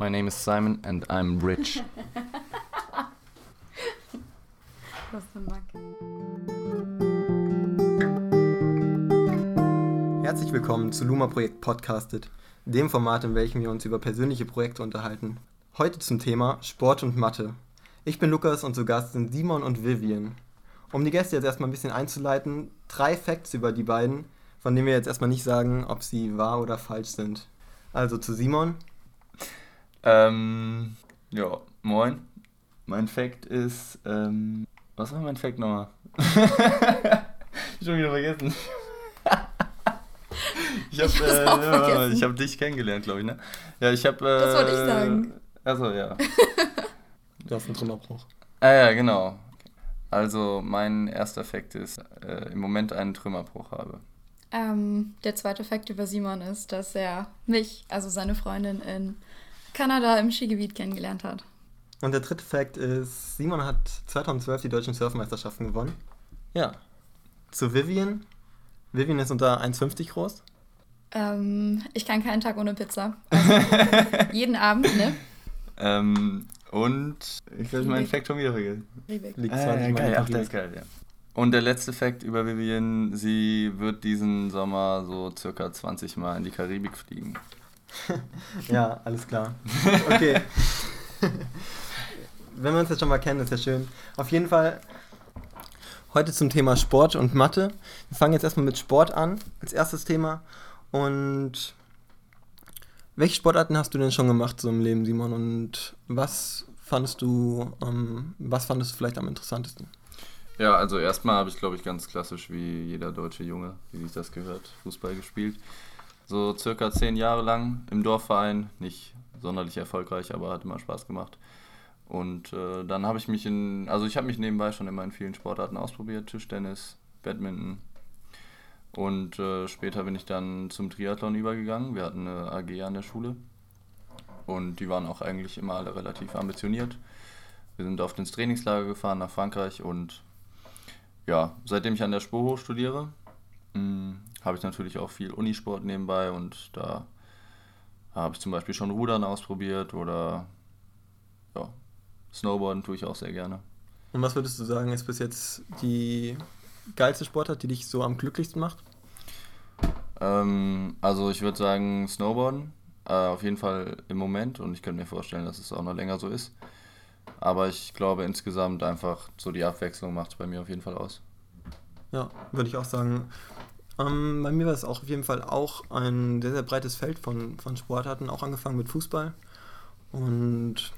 My name is Simon and I'm rich. Was für Mack. Herzlich willkommen zu Luma Projekt Podcasted, dem Format, in welchem wir uns über persönliche Projekte unterhalten. Heute zum Thema Sport und Mathe. Ich bin Lukas und zu Gast sind Simon und Vivian. Um die Gäste jetzt erstmal ein bisschen einzuleiten, drei Facts über die beiden, von denen wir jetzt erstmal nicht sagen, ob sie wahr oder falsch sind. Also zu Simon. Ähm, ja, moin. Mein Fact ist, ähm, was war mein Fact nochmal? Schon wieder vergessen. ich habe äh, ja, vergessen. ich hab dich kennengelernt, glaube ich, ne? Ja, ich habe. Äh, Das wollte ich sagen. Achso, ja. Du hast einen Trümmerbruch. Ah ja, genau. Also mein erster Fact ist, äh, im Moment einen Trümmerbruch habe. Ähm, der zweite Fakt über Simon ist, dass er mich, also seine Freundin, in Kanada im Skigebiet kennengelernt hat. Und der dritte Fact ist, Simon hat 2012 die deutschen Surfmeisterschaften gewonnen. Ja. Zu Vivian. Vivian ist unter 1,50 groß. Ähm, ich kann keinen Tag ohne Pizza. Also, jeden Abend, ne? Ähm, und ich habe meinen. Fact schon wieder vergessen. Riebeck. Liegt Ah, 20 ja, Mal geil, ach, der ist geil, ja. Und der letzte Fact über Vivian, sie wird diesen Sommer so circa 20 Mal in die Karibik fliegen. Ja, alles klar. Okay. Wenn wir uns jetzt schon mal kennen, ist ja schön. Auf jeden Fall heute zum Thema Sport und Mathe. Wir fangen jetzt erstmal mit Sport an, als erstes Thema. Und welche Sportarten hast du denn schon gemacht so im Leben, Simon? Und was fandest du, ähm, was fandest du vielleicht am interessantesten? Ja, also erstmal habe ich, glaube ich, ganz klassisch wie jeder deutsche Junge, wie sich das gehört, Fußball gespielt. So circa zehn Jahre lang im Dorfverein, nicht sonderlich erfolgreich, aber hat immer Spaß gemacht. Und äh, dann habe ich mich in, also ich habe mich nebenbei schon immer in vielen Sportarten ausprobiert, Tischtennis, Badminton. Und äh, später bin ich dann zum Triathlon übergegangen. Wir hatten eine AG an der Schule und die waren auch eigentlich immer alle relativ ambitioniert. Wir sind oft ins Trainingslager gefahren nach Frankreich und ja, seitdem ich an der Spoho studiere, mh, habe ich natürlich auch viel Unisport nebenbei und da habe ich zum Beispiel schon Rudern ausprobiert oder ja, Snowboarden tue ich auch sehr gerne. Und was würdest du sagen, ist bis jetzt die geilste Sportart, die dich so am glücklichsten macht? Ähm, also ich würde sagen Snowboarden, äh, auf jeden Fall im Moment und ich könnte mir vorstellen, dass es auch noch länger so ist. Aber ich glaube insgesamt einfach so die Abwechslung macht es bei mir auf jeden Fall aus. Ja, würde ich auch sagen. Ähm, bei mir war es auch auf jeden Fall auch ein sehr, sehr breites Feld von, von Sportarten, auch angefangen mit Fußball. Und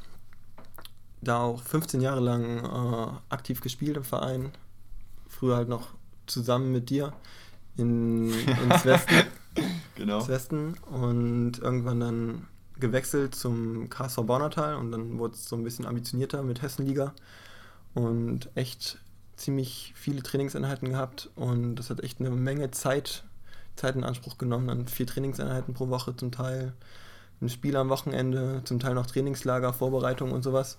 da auch 15 Jahre lang äh, aktiv gespielt im Verein. Früher halt noch zusammen mit dir in, ins Westen. Genau. ins Westen und irgendwann dann gewechselt zum KSV Baunatal und dann wurde es so ein bisschen ambitionierter mit Hessenliga und echt ziemlich viele Trainingseinheiten gehabt und das hat echt eine Menge Zeit, Zeit in Anspruch genommen, dann vier Trainingseinheiten pro Woche zum Teil, ein Spiel am Wochenende, zum Teil noch Trainingslager, Vorbereitung und sowas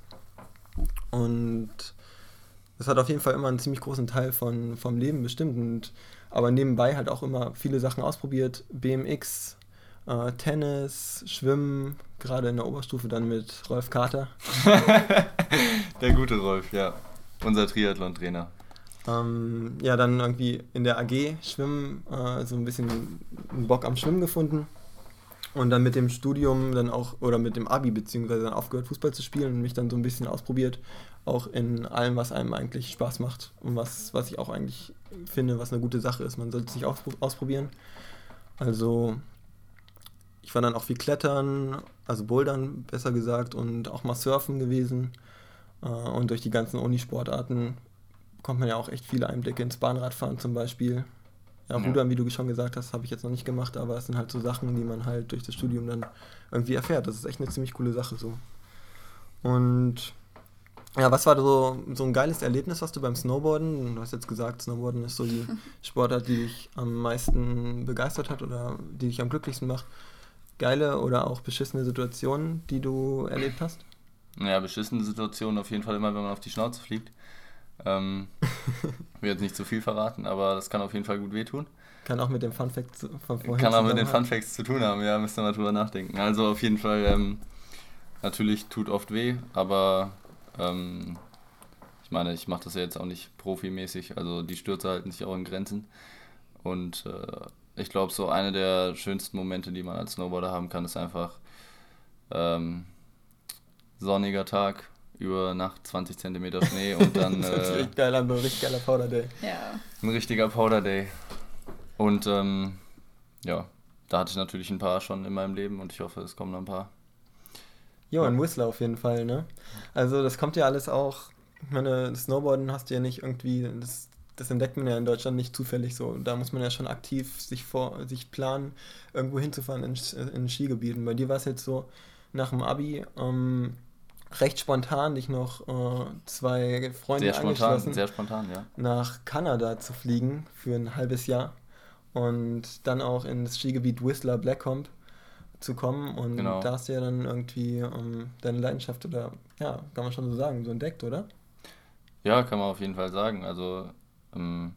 und das hat auf jeden Fall immer einen ziemlich großen Teil von, vom Leben bestimmt und aber nebenbei halt auch immer viele Sachen ausprobiert. BMX, äh, Tennis, Schwimmen, gerade in der Oberstufe dann mit Rolf Kater. Der gute Rolf, ja. Unser Triathlon-Trainer. Ähm, ja, dann irgendwie in der AG Schwimmen, äh, so ein bisschen Bock am Schwimmen gefunden. Und dann mit dem Studium dann auch, oder mit dem Abi beziehungsweise dann aufgehört, Fußball zu spielen und mich dann so ein bisschen ausprobiert, auch in allem, was einem eigentlich Spaß macht und was, was ich auch eigentlich finde, was eine gute Sache ist. Man sollte sich auch ausprobieren. Also ich war dann auch viel Klettern, also Bouldern besser gesagt und auch mal Surfen gewesen. Äh, Und durch die ganzen Unisportarten bekommt man ja auch echt viele Einblicke ins Bahnradfahren zum Beispiel. Ja, Ja. Rudern, wie du schon gesagt hast, habe ich jetzt noch nicht gemacht, aber es sind halt so Sachen, die man halt durch das Studium dann irgendwie erfährt. Das ist echt eine ziemlich coole Sache so. Und ja, was war so, so ein geiles Erlebnis, was du beim Snowboarden? Du hast jetzt gesagt, Snowboarden ist so die Sportart, die dich am meisten begeistert hat oder die dich am glücklichsten macht. Geile oder auch beschissene Situationen, die du erlebt hast? Ja, beschissene Situation auf jeden Fall immer, wenn man auf die Schnauze fliegt. Ähm, will jetzt nicht zu viel verraten, aber das kann auf jeden Fall gut wehtun. Kann auch mit dem Fun Fact zu- von vorhin Kann auch mit den Fun. Facts zu tun haben, ja, müsst ihr mal drüber nachdenken. Also auf jeden Fall, ähm, natürlich tut oft weh, aber ähm, ich meine, ich mache das ja jetzt auch nicht profimäßig, also die Stürze halten sich auch in Grenzen. Und äh, ich glaube, so eine der schönsten Momente, die man als Snowboarder haben kann, ist einfach ähm, sonniger Tag, über Nacht 20 cm Schnee und dann. das ist äh, richtig geil an, ein richtig geiler Powder Day. Ja. ein richtiger Powder Day. Und ähm, ja, da hatte ich natürlich ein paar schon in meinem Leben und ich hoffe, es kommen noch ein paar. Jo, ein Whistler auf jeden Fall, ne? Also das kommt ja alles auch, ich meine, Snowboarden hast du ja nicht irgendwie, das, das entdeckt man ja in Deutschland nicht zufällig so. Da muss man ja schon aktiv sich vor, sich planen, irgendwo hinzufahren in, in Skigebieten. Bei dir war es jetzt so, nach dem Abi, ähm, recht spontan dich noch äh, zwei Freunde Sehr spontan, angeschlossen, sehr spontan, ja. nach Kanada zu fliegen für ein halbes Jahr und dann auch ins Skigebiet Whistler Blackcomb zu kommen und Genau. da hast du ja dann irgendwie ähm, deine Leidenschaft oder ja, kann man schon so sagen, so entdeckt, oder? Ja, kann man auf jeden Fall sagen. Also, ähm,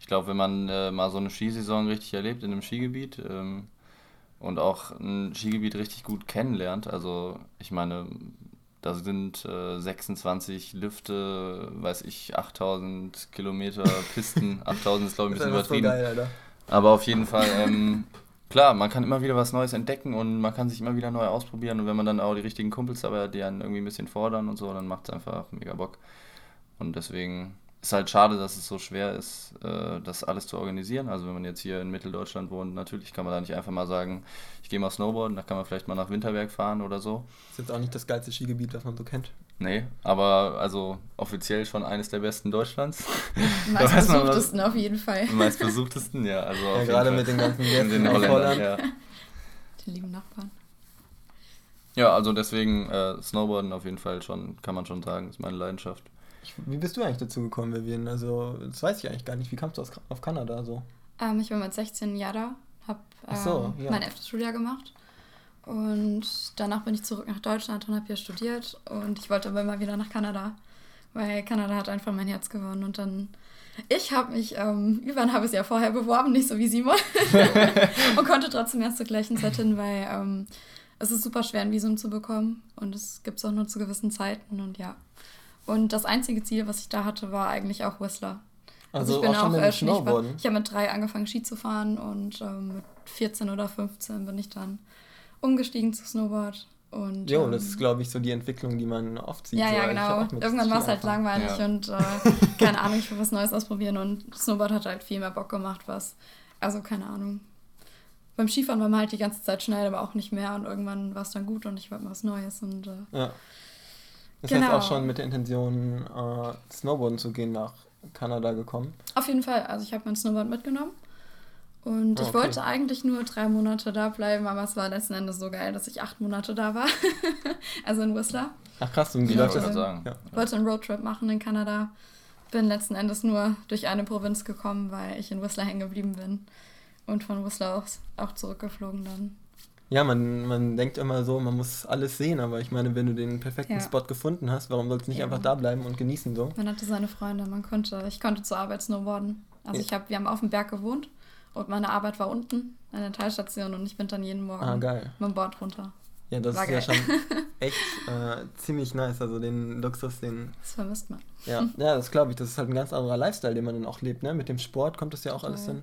ich glaube, wenn man äh, mal so eine Skisaison richtig erlebt in einem Skigebiet ähm, und auch ein Skigebiet richtig gut kennenlernt, also ich meine, da sind äh, 26 Lifte, weiß ich, 8000 Kilometer Pisten. 8000 ist, glaube ich, ein bisschen einfach so übertrieben. geil, Alter. Aber auf jeden Fall, ähm, klar, man kann immer wieder was Neues entdecken und man kann sich immer wieder neu ausprobieren. Und wenn man dann auch die richtigen Kumpels dabei hat, die einen irgendwie ein bisschen fordern und so, dann macht es einfach mega Bock. Und deswegen ist halt schade, dass es so schwer ist, äh, das alles zu organisieren. Also wenn man jetzt hier in Mitteldeutschland wohnt, natürlich kann man da nicht einfach mal sagen, ich gehe mal Snowboarden, da kann man vielleicht mal nach Winterberg fahren oder so. Ist jetzt auch nicht das geilste Skigebiet, das man so kennt. Nee, aber also offiziell schon eines der besten Deutschlands. Meistbesuchtesten auf jeden Fall. Meistbesuchtesten, ja. Also Ja, gerade Fall. mit den ganzen In Gästen den aus Holländern, Holland. ja. Die lieben Nachbarn. Ja, also deswegen äh, Snowboarden auf jeden Fall schon, kann man schon sagen, ist meine Leidenschaft. Ich, wie bist du eigentlich dazu gekommen, Vivian? Also, das weiß ich eigentlich gar nicht. Wie kamst du aus, auf Kanada so? Ähm, ich war mit 16 Jahren da, habe Ach so, ähm, ja. mein elftes Schuljahr gemacht. Und danach bin ich zurück nach Deutschland und habe hier studiert. Und ich wollte aber immer wieder nach Kanada, weil Kanada hat einfach mein Herz gewonnen. Und dann, ich habe mich ähm, über ein halbes Jahr vorher beworben, nicht so wie Simon. und konnte trotzdem erst zur gleichen Zeit hin, weil ähm, es ist super schwer, ein Visum zu bekommen. Und es gibt es auch nur zu gewissen Zeiten. Und ja. Und das einzige Ziel, was ich da hatte, war eigentlich auch Whistler. Also, ich bin auch mit äh, Snowboarden. Ich, ich habe mit drei angefangen Ski zu fahren und ähm, mit 14 oder 15 bin ich dann umgestiegen zu Snowboard. Und, Jo, ähm, das ist, glaube ich, so die Entwicklung, die man oft sieht. ja, so. ja, genau. auch Irgendwann war es halt langweilig Ja. und äh, keine Ahnung, ich will was Neues ausprobieren und Snowboard hat halt viel mehr Bock gemacht, was. Also keine Ahnung. Beim Skifahren war man halt die ganze Zeit schnell, aber auch nicht mehr und irgendwann war es dann gut und ich wollte mal was Neues und äh, Ja. Das Genau. heißt auch schon mit der Intention, äh, Snowboarden zu gehen, nach Kanada gekommen. Auf jeden Fall. Also ich habe mein Snowboard mitgenommen. Und Ah, ich okay. wollte eigentlich nur drei Monate da bleiben, aber es war letzten Endes so geil, dass ich acht Monate da war. also in Whistler. Ach krass, und wie läuft wollte das? sagen. Ja. Wollte einen Roadtrip machen in Kanada. Bin letzten Endes nur durch eine Provinz gekommen, weil ich in Whistler hängen geblieben bin. Und von Whistler aus auch zurückgeflogen dann. Ja, man, man denkt immer so, man muss alles sehen, aber ich meine, wenn du den perfekten Ja. Spot gefunden hast, warum sollst du nicht Ja. einfach da bleiben und genießen so? Man hatte seine Freunde, man konnte, ich konnte zur Arbeit snowboarden. Also Ja. ich hab, wir haben auf dem Berg gewohnt und meine Arbeit war unten an der Teilstation und ich bin dann jeden Morgen Ah, geil. mit dem Board runter. Ja, das War ist ja geil. schon echt äh, ziemlich nice. Also den Luxus, den. Das vermisst man. Ja, ja das glaube ich. Das ist halt ein ganz anderer Lifestyle, den man dann auch lebt. Ne? Mit dem Sport kommt das ja auch Total. alles dann.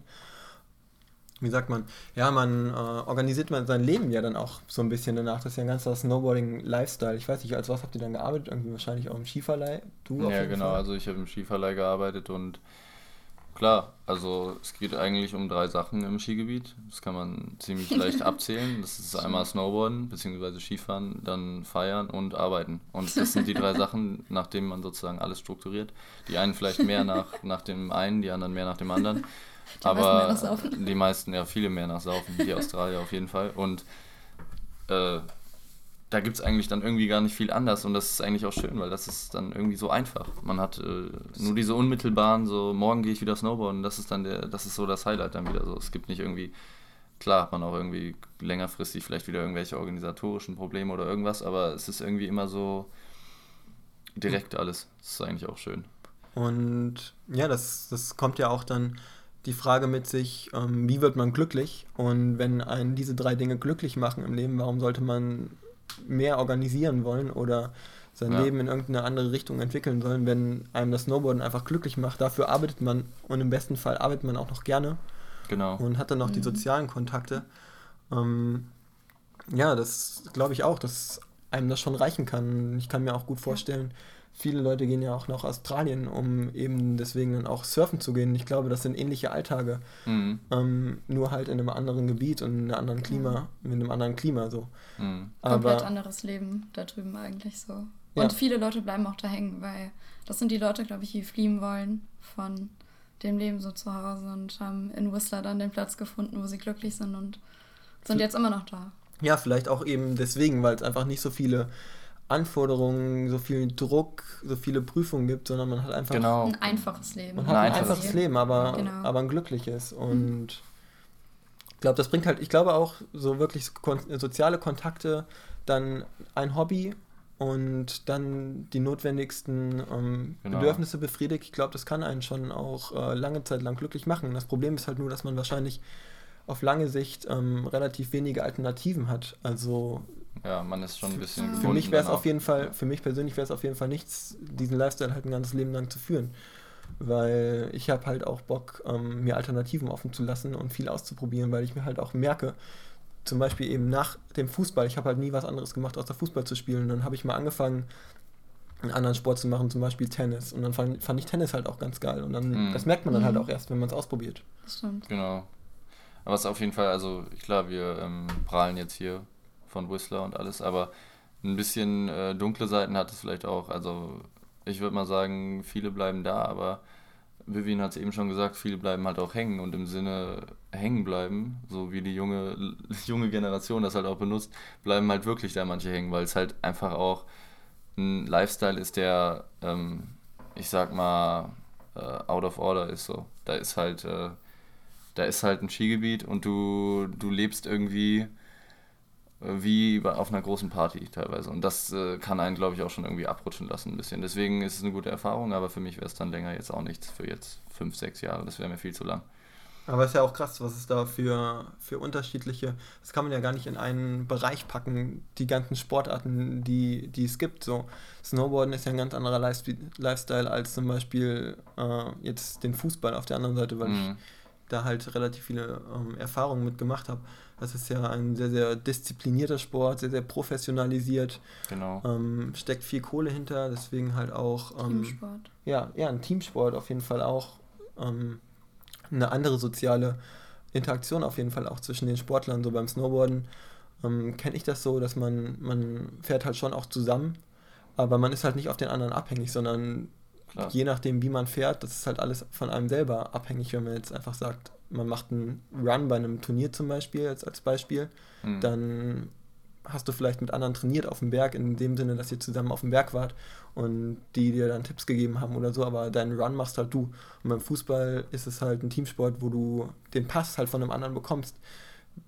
Wie sagt man? Ja, man äh, organisiert man sein Leben ja dann auch so ein bisschen danach. Das ist ja ein ganzer Snowboarding-Lifestyle. Ich weiß nicht, als was habt ihr dann gearbeitet? Irgendwie wahrscheinlich auch im Skiverleih. Du Ja, genau. Fall? Also ich habe im Skiverleih gearbeitet und klar, also es geht eigentlich um drei Sachen im Skigebiet. Das kann man ziemlich leicht abzählen. Das ist einmal Snowboarden bzw. Skifahren, dann feiern und arbeiten. Und das sind die drei Sachen, nach denen man sozusagen alles strukturiert. Die einen vielleicht mehr nach, nach dem einen, die anderen mehr nach dem anderen. Die meisten mehr Aber nach Saufen. die meisten, ja, viele mehr nach Saufen, die Australier auf jeden Fall. Und äh, da gibt es eigentlich dann irgendwie gar nicht viel anders und das ist eigentlich auch schön, weil das ist dann irgendwie so einfach. Man hat äh, nur diese unmittelbaren, so morgen gehe ich wieder Snowboarden, das ist dann der, das ist so das Highlight dann wieder so. Es gibt nicht irgendwie, klar hat man auch irgendwie längerfristig vielleicht wieder irgendwelche organisatorischen Probleme oder irgendwas, aber es ist irgendwie immer so direkt alles. Das ist eigentlich auch schön. Und ja, das, das kommt ja auch dann die Frage mit sich, ähm, wie wird man glücklich? Und wenn einen diese drei Dinge glücklich machen im Leben, warum sollte man mehr organisieren wollen oder sein ja. Leben in irgendeine andere Richtung entwickeln sollen, wenn einem das Snowboarden einfach glücklich macht. Dafür arbeitet man und im besten Fall arbeitet man auch noch gerne. Genau. Und hat dann noch mhm. die sozialen Kontakte. Ähm, ja, das glaube ich auch, dass einem das schon reichen kann. Ich kann mir auch gut vorstellen, viele Leute gehen ja auch nach Australien, um eben deswegen dann auch surfen zu gehen. Ich glaube, das sind ähnliche Alltage, mhm. ähm, nur halt in einem anderen Gebiet und in einem anderen Klima, mhm. mit einem anderen Klima so. Mhm. Komplett anderes Leben da drüben eigentlich so. Und ja. viele Leute bleiben auch da hängen, weil das sind die Leute, glaube ich, die fliehen wollen von dem Leben so zu Hause und haben in Whistler dann den Platz gefunden, wo sie glücklich sind und sind jetzt immer noch da. Ja, vielleicht auch eben deswegen, weil es einfach nicht so viele Anforderungen, so viel Druck, so viele Prüfungen gibt, sondern man hat einfach genau. ein einfaches Leben. Man hat ein, ein einfaches Leben, Leben aber, genau. aber ein glückliches. Mhm. Und mhm. ich glaube, das bringt halt, ich glaube auch so wirklich soziale Kontakte, dann ein Hobby und dann die notwendigsten ähm, genau. Bedürfnisse befriedigt. Ich glaube, das kann einen schon auch äh, lange Zeit lang glücklich machen. Das Problem ist halt nur, dass man wahrscheinlich auf lange Sicht ähm, relativ wenige Alternativen hat. Also ja, man ist schon ein bisschen. Für mich wäre es auf jeden Fall, für mich persönlich wäre es auf jeden Fall nichts, diesen Lifestyle halt ein ganzes Leben lang zu führen. Weil ich habe halt auch Bock, ähm, mir Alternativen offen zu lassen und viel auszuprobieren, weil ich mir halt auch merke, zum Beispiel eben nach dem Fußball, ich habe halt nie was anderes gemacht, außer Fußball zu spielen. Und dann habe ich mal angefangen, einen anderen Sport zu machen, zum Beispiel Tennis. Und dann fand, fand ich Tennis halt auch ganz geil. Und dann, mhm. das merkt man dann halt mhm. auch erst, wenn man es ausprobiert. Das stimmt. Genau. Aber es ist auf jeden Fall, also klar, wir ähm, prahlen jetzt hier von Whistler und alles, aber ein bisschen äh, dunkle Seiten hat es vielleicht auch. Also ich würde mal sagen, viele bleiben da, aber Vivian hat es eben schon gesagt, viele bleiben halt auch hängen und im Sinne hängen bleiben, so wie die junge, junge Generation das halt auch benutzt, bleiben halt wirklich da manche hängen, weil es halt einfach auch ein Lifestyle ist, der, ähm, ich sag mal, äh, out of order ist so. Da ist halt äh, da ist halt ein Skigebiet und du, du lebst irgendwie wie auf einer großen Party teilweise. Und das äh, kann einen, glaube ich, auch schon irgendwie abrutschen lassen ein bisschen. Deswegen ist es eine gute Erfahrung, aber für mich wäre es dann länger jetzt auch nichts für jetzt fünf, sechs Jahre. Das wäre mir viel zu lang. Aber es ist ja auch krass, was es da für, für unterschiedliche, das kann man ja gar nicht in einen Bereich packen, die ganzen Sportarten, die, die es gibt. So, Snowboarden ist ja ein ganz anderer Lifestyle als zum Beispiel äh, jetzt den Fußball auf der anderen Seite, weil mhm. ich da halt relativ viele ähm, Erfahrungen mit gemacht habe. Das ist ja ein sehr, sehr disziplinierter Sport, sehr, sehr professionalisiert. Genau. Ähm, steckt viel Kohle hinter, deswegen halt auch. Ähm, Teamsport. Ja, ja, ein Teamsport auf jeden Fall auch. Ähm, eine andere soziale Interaktion auf jeden Fall auch zwischen den Sportlern. So beim Snowboarden ähm, kenne ich das so, dass man, man fährt halt schon auch zusammen, aber man ist halt nicht auf den anderen abhängig, sondern Klar. je nachdem, wie man fährt, das ist halt alles von einem selber abhängig, wenn man jetzt einfach sagt, man macht einen Run bei einem Turnier zum Beispiel, jetzt als Beispiel, mhm. dann hast du vielleicht mit anderen trainiert auf dem Berg, in dem Sinne, dass ihr zusammen auf dem Berg wart und die dir dann Tipps gegeben haben oder so, aber deinen Run machst halt du. Und beim Fußball ist es halt ein Teamsport, wo du den Pass halt von einem anderen bekommst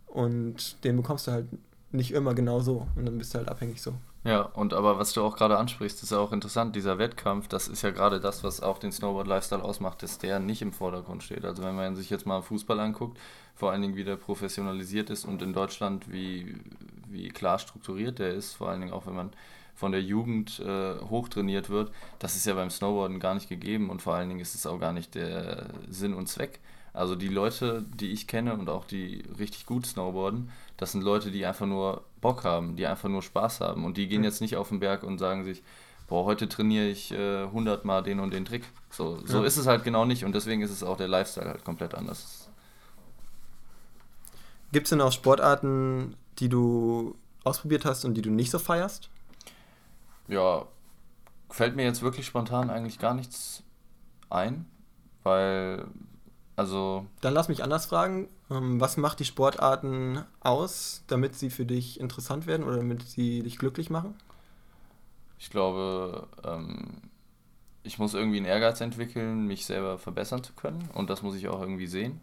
und den bekommst du halt nicht immer genau so und dann bist du halt abhängig so. Ja, und aber was du auch gerade ansprichst, ist ja auch interessant, dieser Wettkampf, das ist ja gerade das, was auch den Snowboard-Lifestyle ausmacht, dass der nicht im Vordergrund steht. Also wenn man sich jetzt mal Fußball anguckt, vor allen Dingen wie der professionalisiert ist und in Deutschland wie, wie klar strukturiert der ist, vor allen Dingen auch wenn man von der Jugend äh, hochtrainiert wird, das ist ja beim Snowboarden gar nicht gegeben und vor allen Dingen ist es auch gar nicht der Sinn und Zweck. Also die Leute, die ich kenne und auch die richtig gut snowboarden, das sind Leute, die einfach nur Bock haben, die einfach nur Spaß haben. Und die gehen jetzt nicht auf den Berg und sagen sich, boah, heute trainiere ich äh, 100 Mal den und den Trick. So, so ja. ist es halt genau nicht und deswegen ist es auch der Lifestyle halt komplett anders. Gibt es denn auch Sportarten, die du ausprobiert hast und die du nicht so feierst? Ja, fällt mir jetzt wirklich spontan eigentlich gar nichts ein, weil also. Dann lass mich anders fragen. Ähm, was macht die Sportarten aus, damit sie für dich interessant werden oder damit sie dich glücklich machen? Ich glaube, ähm, ich muss irgendwie einen Ehrgeiz entwickeln, mich selber verbessern zu können und das muss ich auch irgendwie sehen.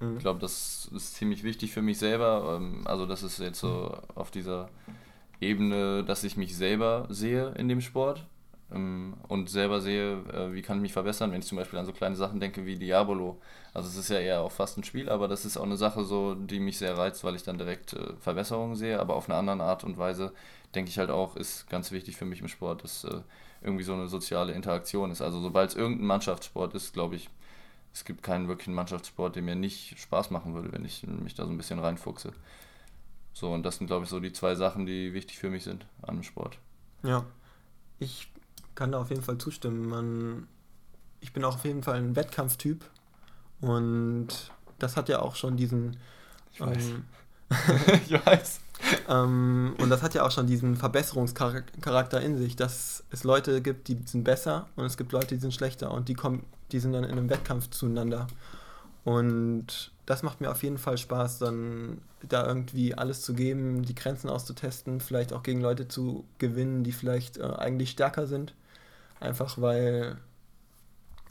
Mhm. Ich glaube, das ist ziemlich wichtig für mich selber. Ähm, also, das ist jetzt so auf dieser Ebene, dass ich mich selber sehe in dem Sport und selber sehe, äh, wie kann ich mich verbessern, wenn ich zum Beispiel an so kleine Sachen denke wie Diabolo. Also es ist ja eher auch fast ein Spiel, aber das ist auch eine Sache so, die mich sehr reizt, weil ich dann direkt äh, Verbesserungen sehe, aber auf eine andere Art und Weise, denke ich halt auch, ist ganz wichtig für mich im Sport, dass äh, irgendwie so eine soziale Interaktion ist. Also sobald es irgendein Mannschaftssport ist, glaube ich, es gibt keinen wirklichen Mannschaftssport, der mir nicht Spaß machen würde, wenn ich mich da so ein bisschen reinfuchse. So, und das sind, glaube ich, so die zwei Sachen, die wichtig für mich sind an dem Sport. Ja, ich kann da auf jeden Fall zustimmen. Man, ich bin auch auf jeden Fall ein Wettkampftyp und das hat ja auch schon diesen. Ich weiß. Ähm, ich weiß. ähm, und das hat ja auch schon diesen Verbesserungscharakter in sich, dass es Leute gibt, die sind besser und es gibt Leute, die sind schlechter und die kommen, die sind dann in einem Wettkampf zueinander. Und das macht mir auf jeden Fall Spaß, dann da irgendwie alles zu geben, die Grenzen auszutesten, vielleicht auch gegen Leute zu gewinnen, die vielleicht äh, eigentlich stärker sind. Einfach weil,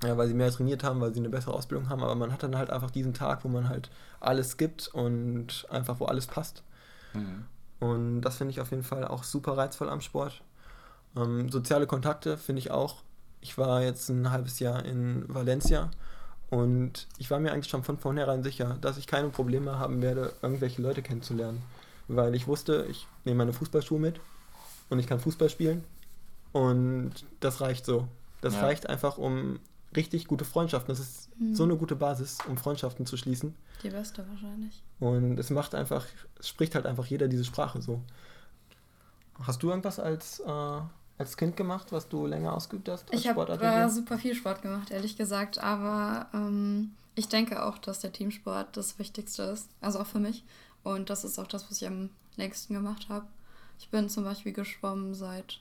ja, weil sie mehr trainiert haben, weil sie eine bessere Ausbildung haben, aber man hat dann halt einfach diesen Tag, wo man halt alles gibt und einfach wo alles passt. Mhm. Und das finde ich auf jeden Fall auch super reizvoll am Sport. Ähm, soziale Kontakte finde ich auch. Ich war jetzt ein halbes Jahr in Valencia und ich war mir eigentlich schon von vornherein sicher, dass ich keine Probleme haben werde, irgendwelche Leute kennenzulernen. Weil ich wusste, ich nehme meine Fußballschuhe mit und ich kann Fußball spielen. Und das reicht so. Das ja. reicht einfach, um richtig gute Freundschaften. Das ist mhm. so eine gute Basis, um Freundschaften zu schließen. Die beste wahrscheinlich. Und es macht einfach, es spricht halt einfach jeder diese Sprache so. Hast du irgendwas als äh, als Kind gemacht, was du länger ausgeübt hast? ich habe äh, super viel Sport gemacht, ehrlich gesagt. Aber ähm, ich denke auch, dass der Teamsport das Wichtigste ist. Also auch für mich. Und das ist auch das, was ich am längsten gemacht habe. Ich bin zum Beispiel geschwommen seit,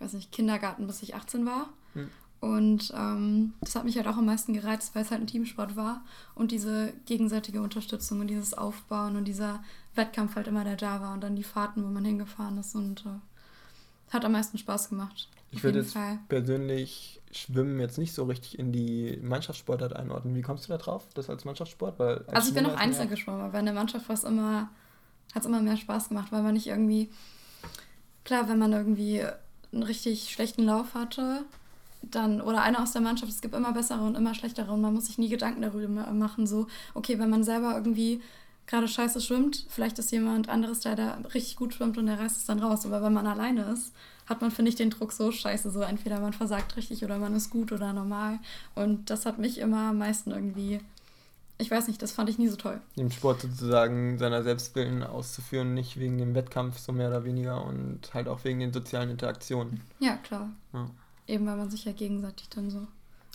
ich weiß nicht, Kindergarten, bis ich 18 war. Hm. Und ähm, das hat mich halt auch am meisten gereizt, weil es halt ein Teamsport war. Und diese gegenseitige Unterstützung und dieses Aufbauen und dieser Wettkampf halt immer, der da war. Und dann die Fahrten, wo man hingefahren ist. Und äh, hat am meisten Spaß gemacht. Ich würde jetzt Fall. persönlich Schwimmen jetzt nicht so richtig in die Mannschaftssportart einordnen. Wie kommst du da drauf, das als Mannschaftssport? Weil als also ich bin auch Einzel geschwommen, aber in der Mannschaft war es immer, hat es immer mehr Spaß gemacht, weil man nicht irgendwie, klar, wenn man irgendwie einen richtig schlechten Lauf hatte, dann, oder einer aus der Mannschaft, es gibt immer bessere und immer schlechtere und man muss sich nie Gedanken darüber machen, so, okay, wenn man selber irgendwie gerade scheiße schwimmt, vielleicht ist jemand anderes da, der richtig gut schwimmt und der reißt es dann raus. Aber wenn man alleine ist, hat man, finde ich, den Druck so scheiße. So entweder man versagt richtig oder man ist gut oder normal. Und das hat mich immer am meisten irgendwie, ich weiß nicht, das fand ich nie so toll. Im Sport sozusagen seiner Selbstwillen auszuführen, nicht wegen dem Wettkampf so mehr oder weniger und halt auch wegen den sozialen Interaktionen. Ja, klar. Ja. Eben weil man sich ja gegenseitig dann so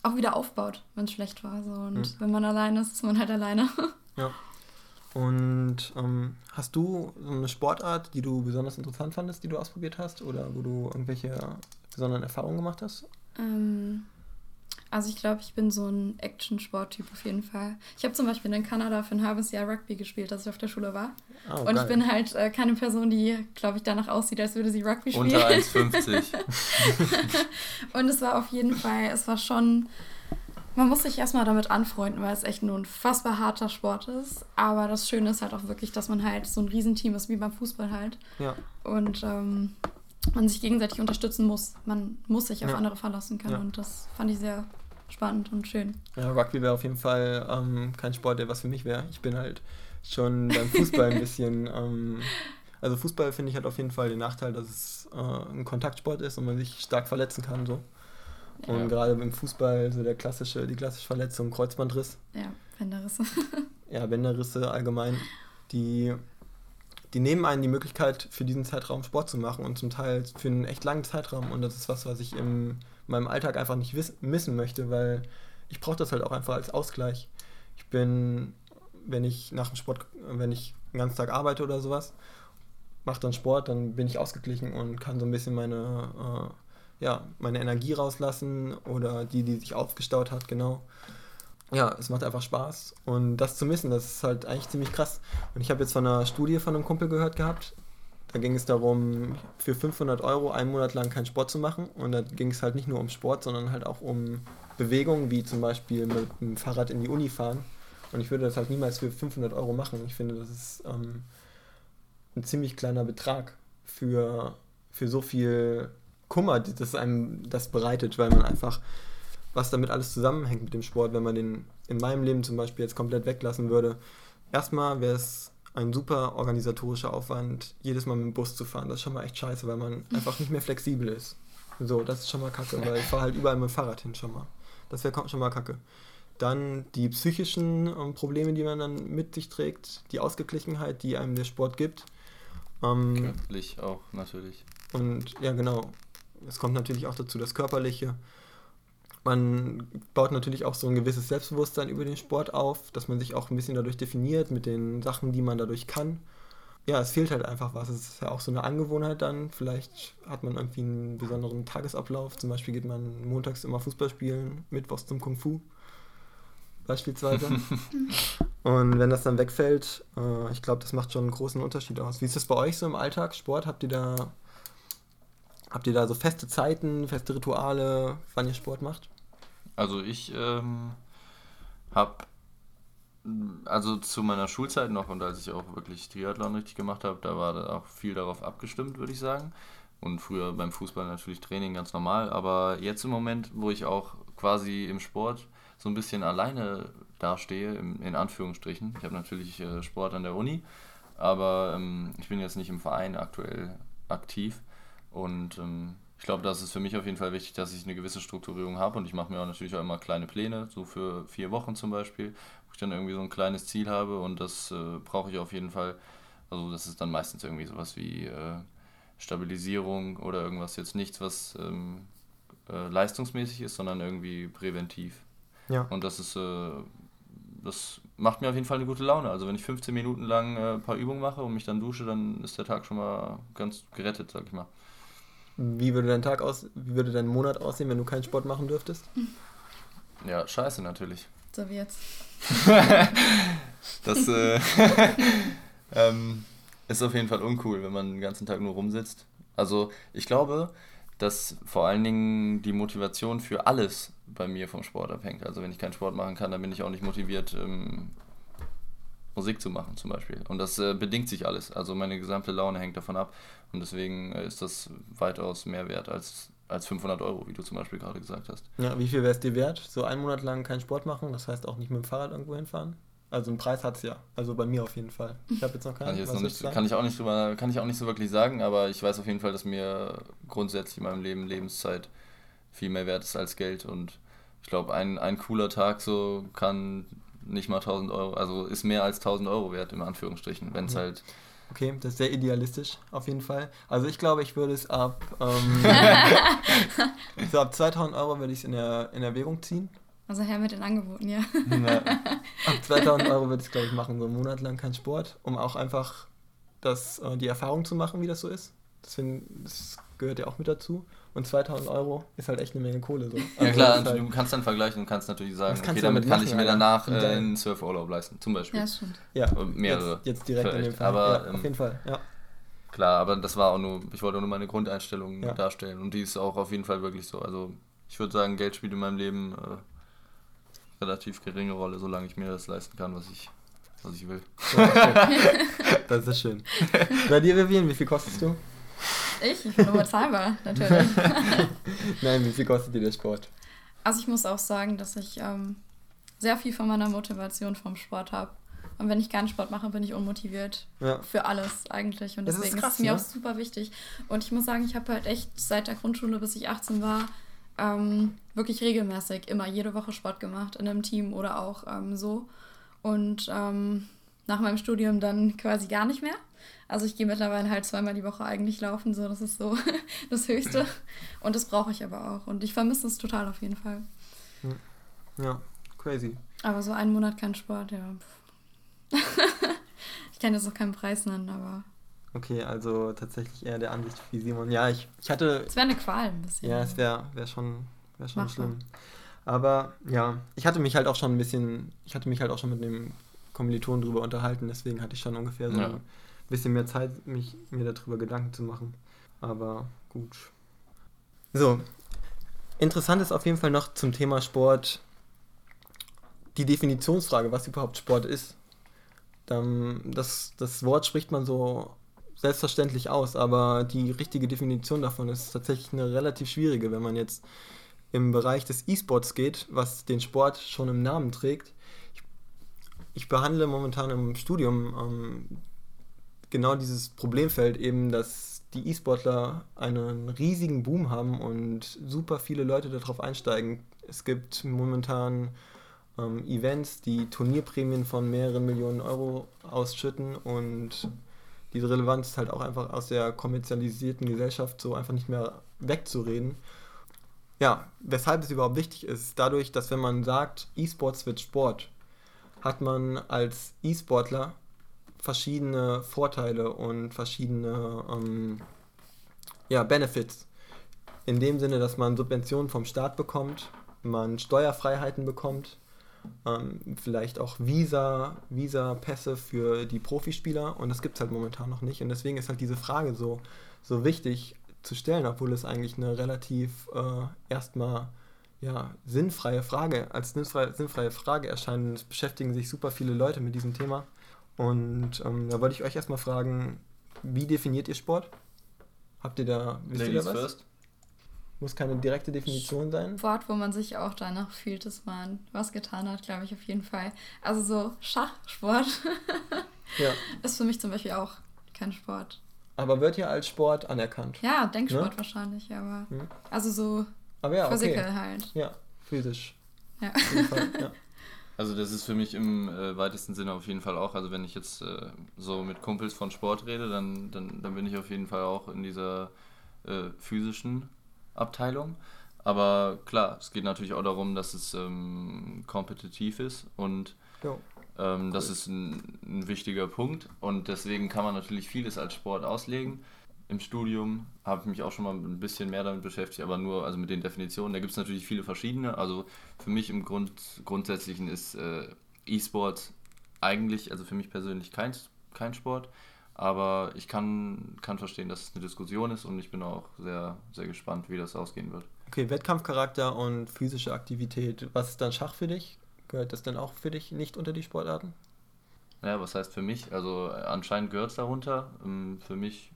auch wieder aufbaut, wenn es schlecht war. So. Und mhm. wenn man alleine ist, ist man halt alleine. Ja. Und ähm, hast du so eine Sportart, die du besonders interessant fandest, die du ausprobiert hast oder wo du irgendwelche besonderen Erfahrungen gemacht hast? Ähm, also ich glaube, ich bin so ein Action-Sport-Typ auf jeden Fall. Ich habe zum Beispiel in Kanada für ein halbes Jahr Rugby gespielt, als ich auf der Schule war. Oh, und geil. ich bin halt äh, keine Person, die, glaube ich, danach aussieht, als würde sie Rugby spielen. Unter 1,50. und es war auf jeden Fall, es war schon man muss sich erstmal damit anfreunden, weil es echt ein unfassbar harter Sport ist. Aber das Schöne ist halt auch wirklich, dass man halt so ein Riesenteam ist, wie beim Fußball halt. Ja. Und ähm, man sich gegenseitig unterstützen muss. Man muss sich auf ja. andere verlassen können. Ja. Und das fand ich sehr spannend und schön. Ja, Rugby wäre auf jeden Fall ähm, kein Sport, der was für mich wäre. Ich bin halt schon beim Fußball ein bisschen. Ähm, also Fußball finde ich halt auf jeden Fall den Nachteil, dass es äh, ein Kontaktsport ist und man sich stark verletzen kann. So. Und ja. gerade im Fußball so der klassische, die klassische Verletzung, Kreuzbandriss. Ja, Bänderrisse. ja, Bänderrisse allgemein, die, die nehmen einen die Möglichkeit, für diesen Zeitraum Sport zu machen und zum Teil für einen echt langen Zeitraum. Und das ist was, was ich in meinem Alltag einfach nicht missen möchte, weil ich brauche das halt auch einfach als Ausgleich. Ich bin, wenn ich nach dem Sport, wenn ich den ganzen Tag arbeite oder sowas, mache dann Sport, dann bin ich ausgeglichen und kann so ein bisschen meine äh, ja, meine Energie rauslassen oder die, die sich aufgestaut hat, genau. Ja, es macht einfach Spaß. Und das zu missen, das ist halt eigentlich ziemlich krass. Und ich habe jetzt von einer Studie von einem Kumpel gehört gehabt. Da ging es darum, für 500 Euro einen Monat lang keinen Sport zu machen. Und da ging es halt nicht nur um Sport, sondern halt auch um Bewegung, wie zum Beispiel mit dem Fahrrad in die Uni fahren. Und ich würde das halt niemals für 500 Euro machen. Ich finde, das ist ähm, ein ziemlich kleiner Betrag für, für so viel Kummer, das einem das bereitet, weil man einfach, was damit alles zusammenhängt mit dem Sport, wenn man den in meinem Leben zum Beispiel jetzt komplett weglassen würde. Erstmal wäre es ein super organisatorischer Aufwand, jedes Mal mit dem Bus zu fahren. Das ist schon mal echt scheiße, weil man einfach nicht mehr flexibel ist. So, das ist schon mal kacke, weil ich fahre halt überall mit dem Fahrrad hin schon mal. Das wäre schon mal kacke. Dann die psychischen ähm, Probleme, die man dann mit sich trägt, die Ausgeglichenheit, die einem der Sport gibt. Ähm, Körperlich auch, natürlich. Und ja, genau. Es kommt natürlich auch dazu das Körperliche. Man baut natürlich auch so ein gewisses Selbstbewusstsein über den Sport auf, dass man sich auch ein bisschen dadurch definiert mit den Sachen, die man dadurch kann. Ja, es fehlt halt einfach was. Es ist ja auch so eine Angewohnheit dann. Vielleicht hat man irgendwie einen besonderen Tagesablauf. Zum Beispiel geht man montags immer Fußball spielen, mittwochs zum Kung Fu beispielsweise. Und wenn das dann wegfällt, äh, ich glaube, das macht schon einen großen Unterschied aus. Wie ist das bei euch so im Alltag? Sport? Habt ihr da habt ihr da so feste Zeiten, feste Rituale, wann ihr Sport macht? Also ich ähm, habe, also zu meiner Schulzeit noch und als ich auch wirklich Triathlon richtig gemacht habe, da war auch viel darauf abgestimmt, würde ich sagen. Und früher beim Fußball natürlich Training ganz normal, aber jetzt im Moment, wo ich auch quasi im Sport so ein bisschen alleine dastehe, in, Anführungsstrichen. Ich habe natürlich äh, Sport an der Uni, aber ähm, ich bin jetzt nicht im Verein aktuell aktiv und ähm, glaube, das ist für mich auf jeden Fall wichtig, dass ich eine gewisse Strukturierung habe und ich mache mir auch natürlich auch immer kleine Pläne, so für vier Wochen zum Beispiel, wo ich dann irgendwie so ein kleines Ziel habe und das äh, brauche ich auf jeden Fall. Also das ist dann meistens irgendwie sowas wie äh, Stabilisierung oder irgendwas jetzt nichts, was ähm, äh, leistungsmäßig ist, sondern irgendwie präventiv. Ja. Und das ist, äh, das macht mir auf jeden Fall eine gute Laune. Also wenn ich 15 Minuten lang äh, ein paar Übungen mache und mich dann dusche, dann ist der Tag schon mal ganz gerettet, sag ich mal. Wie würde dein Tag aus, wie würde dein Monat aussehen, wenn du keinen Sport machen dürftest? Ja, scheiße natürlich. So wie jetzt. das äh, ähm, ist auf jeden Fall uncool, wenn man den ganzen Tag nur rumsitzt. Also ich glaube, dass vor allen Dingen die Motivation für alles bei mir vom Sport abhängt. Also wenn ich keinen Sport machen kann, dann bin ich auch nicht motiviert, ähm, Musik zu machen zum Beispiel. Und das äh, bedingt sich alles. Also meine gesamte Laune hängt davon ab. Und deswegen äh, ist das weitaus mehr wert als, als 500 Euro, wie du zum Beispiel gerade gesagt hast. Ja, wie viel wäre es dir wert? So einen Monat lang keinen Sport machen, das heißt auch nicht mit dem Fahrrad irgendwo hinfahren? Also einen Preis hat es ja. Also bei mir auf jeden Fall. Ich habe jetzt noch keinen. Kann ich, noch nicht, kann ich auch nicht drüber, kann ich auch nicht so wirklich sagen, aber ich weiß auf jeden Fall, dass mir grundsätzlich in meinem Leben Lebenszeit viel mehr wert ist als Geld und ich glaube, ein, ein cooler Tag so kann nicht mal 1000 Euro, also ist mehr als 1000 Euro wert, im Anführungsstrichen, wenn es ja. halt. Okay, das ist sehr idealistisch, auf jeden Fall. Also ich glaube, ich würde es ab, ähm, so ab 2000 Euro würde ich es in, der, in Erwägung ziehen. Also her mit den Angeboten, ja. ja. Ab 2000 Euro würde ich es, glaube ich, machen, so einen Monat lang kein Sport, um auch einfach das, äh, die Erfahrung zu machen, wie das so ist. Find, das gehört ja auch mit dazu. Und 2000 Euro ist halt echt eine Menge Kohle. So. Also ja klar, halt du kannst dann vergleichen und kannst natürlich sagen, okay, damit kann ich mir danach äh, einen Surfurlaub leisten, zum Beispiel. Ja, stimmt. Ja, mehrere. Jetzt, jetzt direkt vielleicht. in dem Fall. Aber, ja, auf ähm, jeden Fall, ja. Klar, aber das war auch nur, ich wollte nur meine Grundeinstellung ja. darstellen und die ist auch auf jeden Fall wirklich so. Also ich würde sagen, Geld spielt in meinem Leben äh, relativ geringe Rolle, solange ich mir das leisten kann, was ich, was ich will. das ist schön. Bei dir, Vivian, wie viel kostest du? Ich? Ich bin nur bezahlbar, natürlich. Nein, wie viel kostet dir der Sport? Also ich muss auch sagen, dass ich ähm, sehr viel von meiner Motivation vom Sport habe. Und wenn ich keinen Sport mache, bin ich unmotiviert ja. für alles eigentlich. Und deswegen ist, krass, ist, es mir ne? auch super wichtig. Und ich muss sagen, ich habe halt echt seit der Grundschule, bis ich 18 war, ähm, wirklich regelmäßig immer jede Woche Sport gemacht in einem Team oder auch ähm, so. Und ähm, nach meinem Studium dann quasi gar nicht mehr. Also ich gehe mittlerweile halt zweimal die Woche eigentlich laufen, so das ist so das Höchste. Und das brauche ich aber auch. Und ich vermisse es total auf jeden Fall. Ja, crazy. Aber so einen Monat kein Sport, ja. ich kann jetzt auch keinen Preis nennen, aber. Okay, also tatsächlich eher der Ansicht wie Simon. Ja, ich, ich hatte. Es wäre eine Qual ein bisschen. Ja, es wäre wär schon, wär schon schlimm. Aber ja, ich hatte mich halt auch schon ein bisschen, ich hatte mich halt auch schon mit dem Kommilitonen drüber unterhalten, deswegen hatte ich schon ungefähr so ja. ein bisschen mehr Zeit, mich, mir darüber Gedanken zu machen. Aber gut. So, interessant ist auf jeden Fall noch zum Thema Sport die Definitionsfrage, was überhaupt Sport ist. Das, das Wort spricht man so selbstverständlich aus, aber die richtige Definition davon ist tatsächlich eine relativ schwierige, wenn man jetzt im Bereich des E-Sports geht, was den Sport schon im Namen trägt, ich behandle momentan im Studium ähm, genau dieses Problemfeld eben, dass die E-Sportler einen riesigen Boom haben und super viele Leute darauf einsteigen. Es gibt momentan ähm, Events, die Turnierprämien von mehreren Millionen Euro ausschütten und diese Relevanz ist halt auch einfach aus der kommerzialisierten Gesellschaft so einfach nicht mehr wegzureden. Ja, weshalb es überhaupt wichtig ist, dadurch, dass wenn man sagt, E-Sports wird Sport, hat man als E-Sportler verschiedene Vorteile und verschiedene ähm, ja, Benefits. In dem Sinne, dass man Subventionen vom Staat bekommt, man Steuerfreiheiten bekommt, ähm, vielleicht auch Visa, Visa-Pässe für die Profispieler und das gibt es halt momentan noch nicht. Und deswegen ist halt diese Frage so, so wichtig zu stellen, obwohl es eigentlich eine relativ äh, erstmal ja, sinnfreie Frage, als sinnfreie, sinnfreie Frage erscheint. Es beschäftigen sich super viele Leute mit diesem Thema. Und ähm, da wollte ich euch erstmal fragen, wie definiert ihr Sport? Habt ihr da, wisst Ladies ihr da was? First. Muss keine direkte Definition sein. Sport, wo man sich auch danach fühlt, dass man was getan hat, glaube ich auf jeden Fall. Also so Schachsport ja. ist für mich zum Beispiel auch kein Sport. Aber wird ja als Sport anerkannt. Ja, Denksport ne? wahrscheinlich, aber hm. also so aber ja, physical okay. halt. Ja, physisch. Ja. Fall, ja. Also das ist für mich im äh, weitesten Sinne auf jeden Fall auch, also wenn ich jetzt äh, so mit Kumpels von Sport rede, dann, dann, dann bin ich auf jeden Fall auch in dieser äh, physischen Abteilung. Aber klar, es geht natürlich auch darum, dass es ähm, kompetitiv ist und ähm, das ist ein, ein, wichtiger Punkt und deswegen kann man natürlich vieles als Sport auslegen. Im Studium habe ich mich auch schon mal ein bisschen mehr damit beschäftigt, aber nur also mit den Definitionen. Da gibt es natürlich viele verschiedene. Also für mich im Grund, Grundsätzlichen ist äh, E-Sport eigentlich, also für mich persönlich kein, kein Sport. Aber ich kann, kann verstehen, dass es eine Diskussion ist und ich bin auch sehr, sehr gespannt, wie das ausgehen wird. Okay, Wettkampfcharakter und physische Aktivität. Was ist dann Schach für dich? Gehört das dann auch für dich nicht unter die Sportarten? Ja, was heißt für mich? Also anscheinend gehört es darunter. Ähm, für mich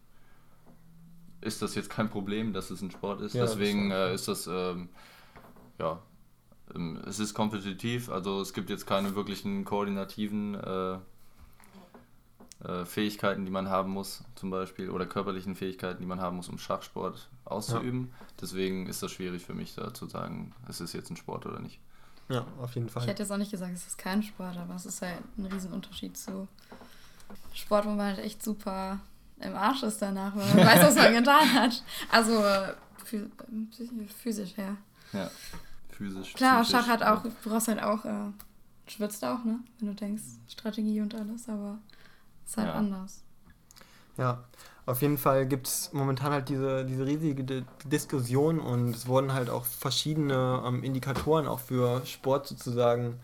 ist das jetzt kein Problem, dass es ein Sport ist. Ja, Deswegen das ist, äh, ist das, ähm, ja, ähm, es ist kompetitiv. Also es gibt jetzt keine wirklichen koordinativen äh, äh, Fähigkeiten, die man haben muss, zum Beispiel, oder körperlichen Fähigkeiten, die man haben muss, um Schachsport auszuüben. Ja. Deswegen ist das schwierig für mich da zu sagen, es ist jetzt ein Sport oder nicht. Ja, auf jeden Fall. Ich hätte jetzt auch nicht gesagt, es ist kein Sport, aber es ist halt ein Riesenunterschied zu Sport, wo man halt echt super im Arsch ist danach, weil man weiß, was man getan hat. Also physisch, ja. Ja, physisch. Klar, psychisch, Schach hat auch, du brauchst halt auch, äh, schwitzt auch, ne? Wenn du denkst, Strategie und alles, aber ist halt ja. anders. Ja, auf jeden Fall gibt es momentan halt diese, diese riesige Diskussion und es wurden halt auch verschiedene ähm, Indikatoren auch für Sport sozusagen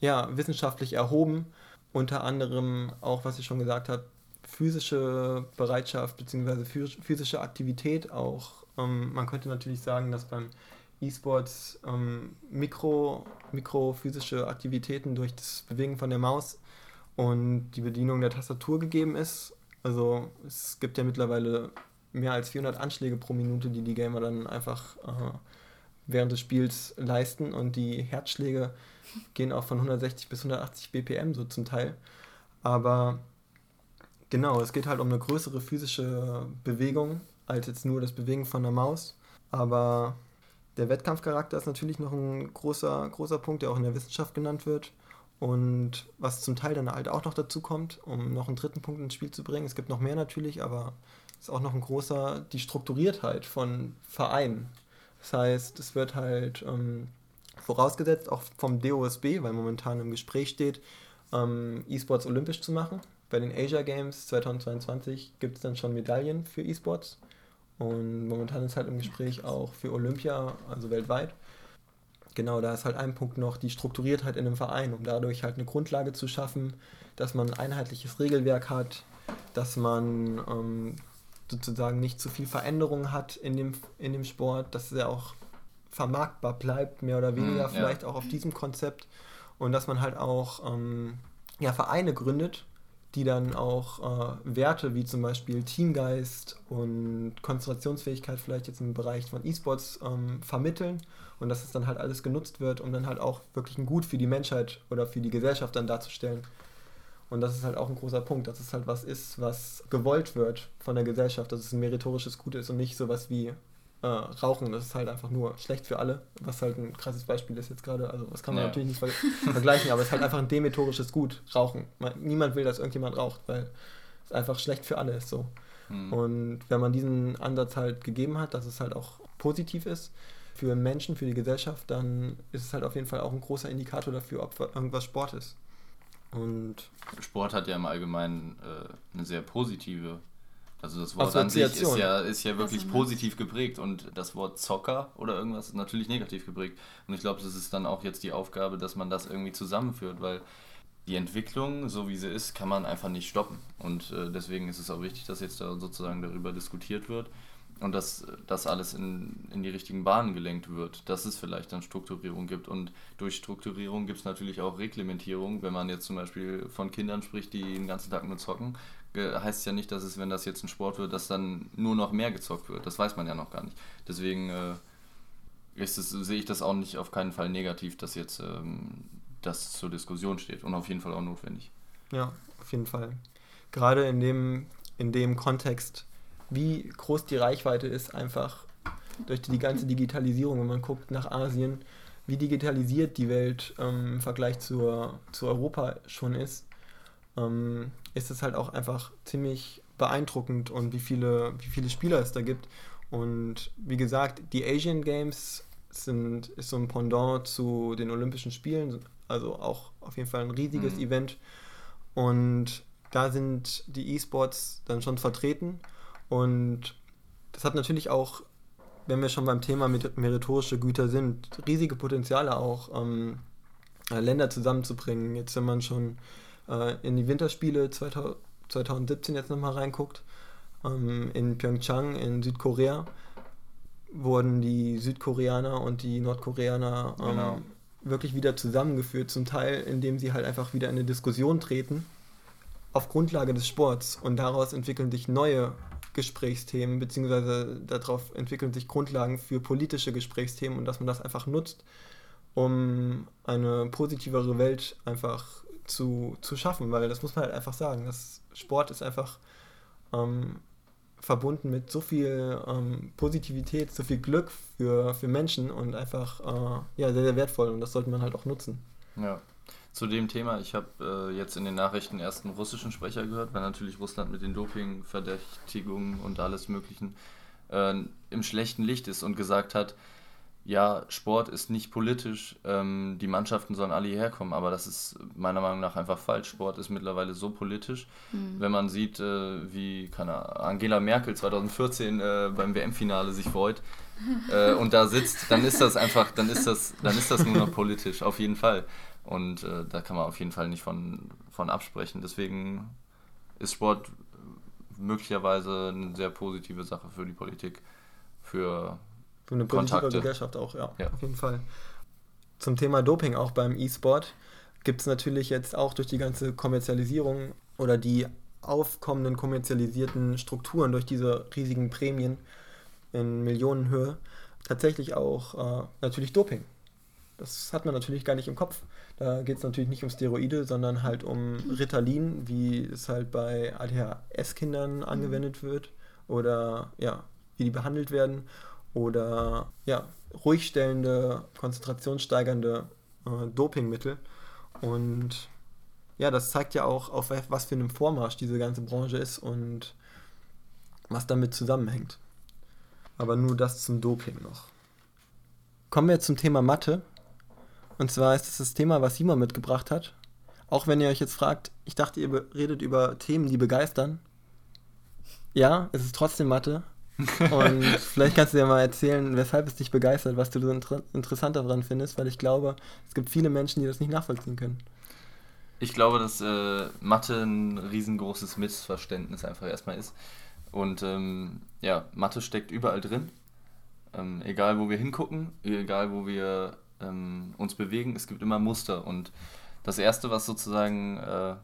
ja, wissenschaftlich erhoben. Unter anderem auch, was ich schon gesagt habe, physische Bereitschaft bzw. physische Aktivität auch. Ähm, man könnte natürlich sagen, dass beim E-Sports ähm, Mikro, mikrophysische Aktivitäten durch das Bewegen von der Maus und die Bedienung der Tastatur gegeben ist. Also es gibt ja mittlerweile mehr als 400 Anschläge pro Minute, die die Gamer dann einfach äh, während des Spiels leisten und die Herzschläge gehen auch von 160 bis 180 BPM so zum Teil. Aber genau, es geht halt um eine größere physische Bewegung als jetzt nur das Bewegen von der Maus. Aber der Wettkampfcharakter ist natürlich noch ein großer, großer Punkt, der auch in der Wissenschaft genannt wird. Und was zum Teil dann halt auch noch dazu kommt, um noch einen dritten Punkt ins Spiel zu bringen, es gibt noch mehr natürlich, aber ist auch noch ein großer, die Strukturiertheit von Vereinen. Das heißt, es wird halt ähm, vorausgesetzt, auch vom DOSB, weil momentan im Gespräch steht, ähm, E-Sports olympisch zu machen. Bei den Asia Games 2022 gibt es dann schon Medaillen für E-Sports. Und momentan ist halt im Gespräch auch für Olympia, also weltweit. Genau, da ist halt ein Punkt noch die Strukturiertheit in einem Verein, um dadurch halt eine Grundlage zu schaffen, dass man ein einheitliches Regelwerk hat, dass man ähm, sozusagen nicht zu viel Veränderung hat in dem, in dem Sport, dass er auch vermarktbar bleibt, mehr oder weniger, mm, vielleicht auch auf diesem Konzept und dass man halt auch ähm, ja, Vereine gründet, die dann auch äh, Werte wie zum Beispiel Teamgeist und Konzentrationsfähigkeit vielleicht jetzt im Bereich von E-Sports ähm, vermitteln und dass es dann halt alles genutzt wird, um dann halt auch wirklich ein Gut für die Menschheit oder für die Gesellschaft dann darzustellen. Und das ist halt auch ein großer Punkt, dass es halt was ist, was gewollt wird von der Gesellschaft, dass es ein meritorisches Gut ist und nicht sowas wie äh, Rauchen. Das ist halt einfach nur schlecht für alle, was halt ein krasses Beispiel ist jetzt gerade. Also das kann man ja. natürlich nicht ver vergleichen, aber es ist halt einfach ein demetorisches Gut, Rauchen. Man, niemand will, dass irgendjemand raucht, weil es einfach schlecht für alle ist so. Mhm. Und wenn man diesen Ansatz halt gegeben hat, dass es halt auch positiv ist für Menschen, für die Gesellschaft, dann ist es halt auf jeden Fall auch ein großer Indikator dafür, ob irgendwas Sport ist. Und Sport hat ja im Allgemeinen äh, eine sehr positive also das Wort an sich ist ja, ist ja wirklich also positiv geprägt und das Wort Zocker oder irgendwas ist natürlich negativ geprägt. Und ich glaube, das ist dann auch jetzt die Aufgabe, dass man das irgendwie zusammenführt, weil die Entwicklung, so wie sie ist, kann man einfach nicht stoppen. Und äh, deswegen ist es auch wichtig, dass jetzt da sozusagen darüber diskutiert wird und dass das alles in, in die richtigen Bahnen gelenkt wird, dass es vielleicht dann Strukturierung gibt. Und durch Strukturierung gibt es natürlich auch Reglementierung. Wenn man jetzt zum Beispiel von Kindern spricht, die den ganzen Tag nur zocken, heißt ja nicht, dass es, wenn das jetzt ein Sport wird, dass dann nur noch mehr gezockt wird. Das weiß man ja noch gar nicht. Deswegen äh, es, sehe ich das auch nicht auf keinen Fall negativ, dass jetzt ähm, das zur Diskussion steht und auf jeden Fall auch notwendig. Ja, auf jeden Fall. Gerade in dem, in dem Kontext, wie groß die Reichweite ist, einfach durch die ganze Digitalisierung, wenn man guckt nach Asien, wie digitalisiert die Welt ähm, im Vergleich zur, zu Europa schon ist, ähm, ist es halt auch einfach ziemlich beeindruckend und wie viele, wie viele Spieler es da gibt. Und wie gesagt, die Asian Games sind, ist so ein Pendant zu den Olympischen Spielen, also auch auf jeden Fall ein riesiges mhm. Event. Und da sind die E-Sports dann schon vertreten. Und das hat natürlich auch, wenn wir schon beim Thema mit meritorische Güter sind, riesige Potenziale auch, ähm, Länder zusammenzubringen. Jetzt, wenn man schon äh, in die Winterspiele 2000, 2017 jetzt nochmal reinguckt, ähm, in Pyeongchang in Südkorea wurden die Südkoreaner und die Nordkoreaner ähm, genau. wirklich wieder zusammengeführt, zum Teil indem sie halt einfach wieder in eine Diskussion treten auf Grundlage des Sports und daraus entwickeln sich neue Gesprächsthemen, beziehungsweise darauf entwickeln sich Grundlagen für politische Gesprächsthemen und dass man das einfach nutzt, um eine positivere Welt einfach zu, zu schaffen, weil das muss man halt einfach sagen. Das Sport ist einfach ähm, verbunden mit so viel ähm, Positivität, so viel Glück für, für Menschen und einfach äh, ja, sehr, sehr wertvoll und das sollte man halt auch nutzen. Ja. Zu dem Thema, ich habe äh, jetzt in den Nachrichten erst einen russischen Sprecher gehört, weil natürlich Russland mit den Dopingverdächtigungen und alles Möglichen äh, im schlechten Licht ist und gesagt hat, ja, Sport ist nicht politisch, ähm, die Mannschaften sollen alle hierher kommen, aber das ist meiner Meinung nach einfach falsch. Sport ist mittlerweile so politisch. Mhm. Wenn man sieht, äh, wie keine, Angela Merkel 2014 äh, beim WM-Finale sich freut äh, und da sitzt, dann ist das einfach, dann ist das, dann ist das nur noch politisch, auf jeden Fall. Und äh, da kann man auf jeden Fall nicht von, von absprechen. Deswegen ist Sport möglicherweise eine sehr positive Sache für die Politik, für für eine positive Gesellschaft auch, ja, ja, auf jeden Fall. Zum Thema Doping auch beim E-Sport gibt es natürlich jetzt auch durch die ganze Kommerzialisierung oder die aufkommenden kommerzialisierten Strukturen durch diese riesigen Prämien in Millionenhöhe tatsächlich auch äh, natürlich Doping. Das hat man natürlich gar nicht im Kopf. Da geht es natürlich nicht um Steroide, sondern halt um Ritalin, wie es halt bei ADHS-Kindern angewendet wird oder ja, wie die behandelt werden oder ja, ruhigstellende, konzentrationssteigernde äh, Dopingmittel. Und ja, das zeigt ja auch, auf was für einem Vormarsch diese ganze Branche ist und was damit zusammenhängt. Aber nur das zum Doping noch. Kommen wir jetzt zum Thema Mathe. Und zwar ist es das Thema, was Simon mitgebracht hat. Auch wenn ihr euch jetzt fragt, ich dachte, ihr redet über Themen, die begeistern. Ja, es ist trotzdem Mathe, und vielleicht kannst du dir mal erzählen, weshalb es dich begeistert, was du so inter interessant daran findest, weil ich glaube, es gibt viele Menschen, die das nicht nachvollziehen können. Ich glaube, dass äh, Mathe ein riesengroßes Missverständnis einfach erstmal ist. Und ähm, ja, Mathe steckt überall drin. Ähm, egal, wo wir hingucken, egal, wo wir ähm, uns bewegen, es gibt immer Muster. Und das Erste, was sozusagen äh,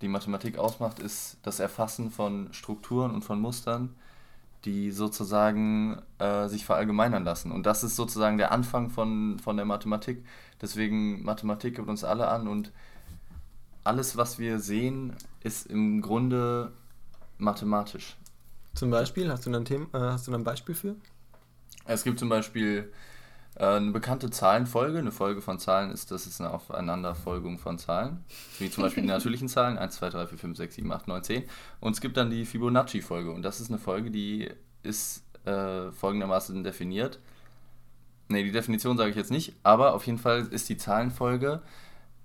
die Mathematik ausmacht, ist das Erfassen von Strukturen und von Mustern, die sozusagen äh, sich verallgemeinern lassen. Und das ist sozusagen der Anfang von, von der Mathematik. Deswegen, Mathematik gibt uns alle an und alles, was wir sehen, ist im Grunde mathematisch. Zum Beispiel, hast du da ein, Thema, äh, hast du ein Beispiel für? Es gibt zum Beispiel eine bekannte Zahlenfolge. Eine Folge von Zahlen ist, das ist eine Aufeinanderfolgung von Zahlen. Wie zum Beispiel die natürlichen Zahlen, 1, 2, 3, 4, 5, 6, 7, 8, 9, 10. Und es gibt dann die Fibonacci-Folge. Und das ist eine Folge, die ist äh, folgendermaßen definiert. Ne, die Definition sage ich jetzt nicht, aber auf jeden Fall ist die Zahlenfolge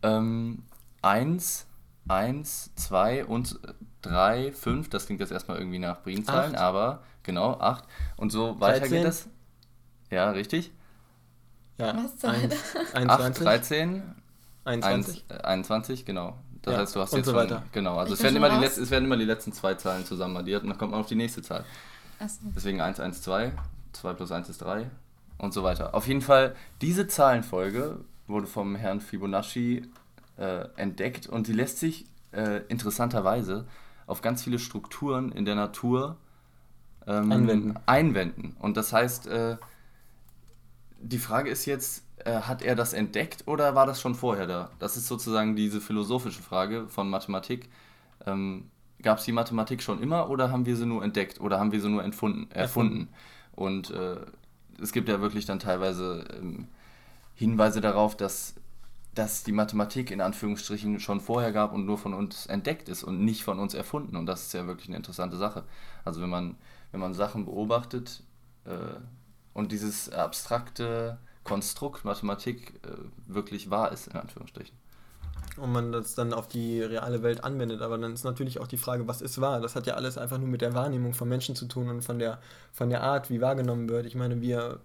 ähm, 1, 1, 2 und 3, 5. Das klingt jetzt erstmal irgendwie nach Primzahlen, aber genau, 8. Und so weiter 13. geht es. Ja, richtig. Ja, Was? 1, 8, 21, 13, 21. 1, äh, 21, genau. Das Ja, heißt, du hast und jetzt so schon- weiter. Genau, also es werden, immer die letzten, es werden immer die letzten zwei Zahlen zusammen addiert und dann kommt man auf die nächste Zahl. Achso. Deswegen 1, 1, 2, 2 plus 1 ist 3 und so weiter. Auf jeden Fall, diese Zahlenfolge wurde vom Herrn Fibonacci äh, entdeckt und die lässt sich äh, interessanterweise auf ganz viele Strukturen in der Natur ähm, Anwenden. einwenden. Und das heißt, äh, die Frage ist jetzt, äh, hat er das entdeckt oder war das schon vorher da? Das ist sozusagen diese philosophische Frage von Mathematik. Ähm, Gab es die Mathematik schon immer oder haben wir sie nur entdeckt oder haben wir sie nur entfunden, erfunden? Und äh, es gibt ja wirklich dann teilweise ähm, Hinweise darauf, dass dass die Mathematik in Anführungsstrichen schon vorher gab und nur von uns entdeckt ist und nicht von uns erfunden. Und das ist ja wirklich eine interessante Sache. Also wenn man, wenn man Sachen beobachtet äh, und dieses abstrakte Konstrukt Mathematik äh, wirklich wahr ist, in Anführungsstrichen. und man das dann auf die reale Welt anwendet. Aber dann ist natürlich auch die Frage, was ist wahr? Das hat ja alles einfach nur mit der Wahrnehmung von Menschen zu tun und von der, von der Art, wie wahrgenommen wird. Ich meine, wir,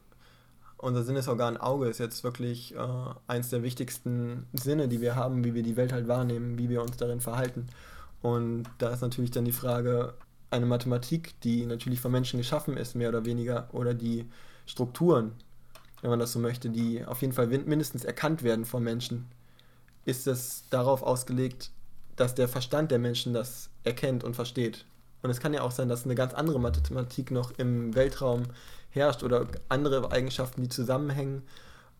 unser Sinnesorgan Auge ist jetzt wirklich äh, eins der wichtigsten Sinne, die wir haben, wie wir die Welt halt wahrnehmen, wie wir uns darin verhalten. Und da ist natürlich dann die Frage, eine Mathematik, die natürlich von Menschen geschaffen ist, mehr oder weniger, oder die Strukturen, wenn man das so möchte, die auf jeden Fall mindestens erkannt werden von Menschen, ist es darauf ausgelegt, dass der Verstand der Menschen das erkennt und versteht. Und es kann ja auch sein, dass eine ganz andere Mathematik noch im Weltraum herrscht oder andere Eigenschaften, die zusammenhängen,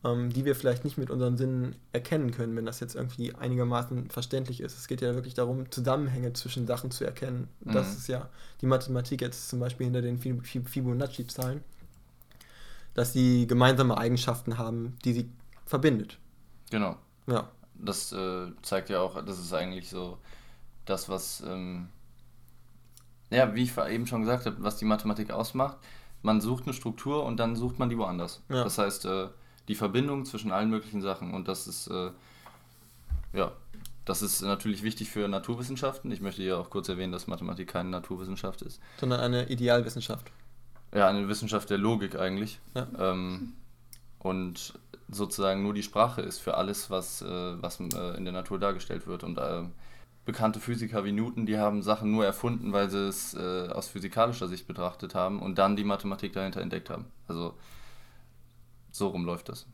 ähm, die wir vielleicht nicht mit unseren Sinnen erkennen können, wenn das jetzt irgendwie einigermaßen verständlich ist. Es geht ja wirklich darum, Zusammenhänge zwischen Sachen zu erkennen. Das Mhm. ist ja die Mathematik jetzt zum Beispiel hinter den Fib- Fib- Fibonacci-Zahlen, dass sie gemeinsame Eigenschaften haben, die sie verbindet. Genau. Ja. Das äh, zeigt ja auch, das ist eigentlich so das, was, ähm, ja, wie ich eben schon gesagt habe, was die Mathematik ausmacht. Man sucht eine Struktur und dann sucht man die woanders. Ja. Das heißt, äh, die Verbindung zwischen allen möglichen Sachen und das ist, äh, ja, das ist natürlich wichtig für Naturwissenschaften. Ich möchte hier auch kurz erwähnen, dass Mathematik keine Naturwissenschaft ist. sondern eine Idealwissenschaft. Ja, eine Wissenschaft der Logik eigentlich. Ja. Ähm, und sozusagen nur die Sprache ist für alles, was, äh, was äh, in der Natur dargestellt wird. Und äh, bekannte Physiker wie Newton, die haben Sachen nur erfunden, weil sie es äh, aus physikalischer Sicht betrachtet haben und dann die Mathematik dahinter entdeckt haben. Also so rum läuft das.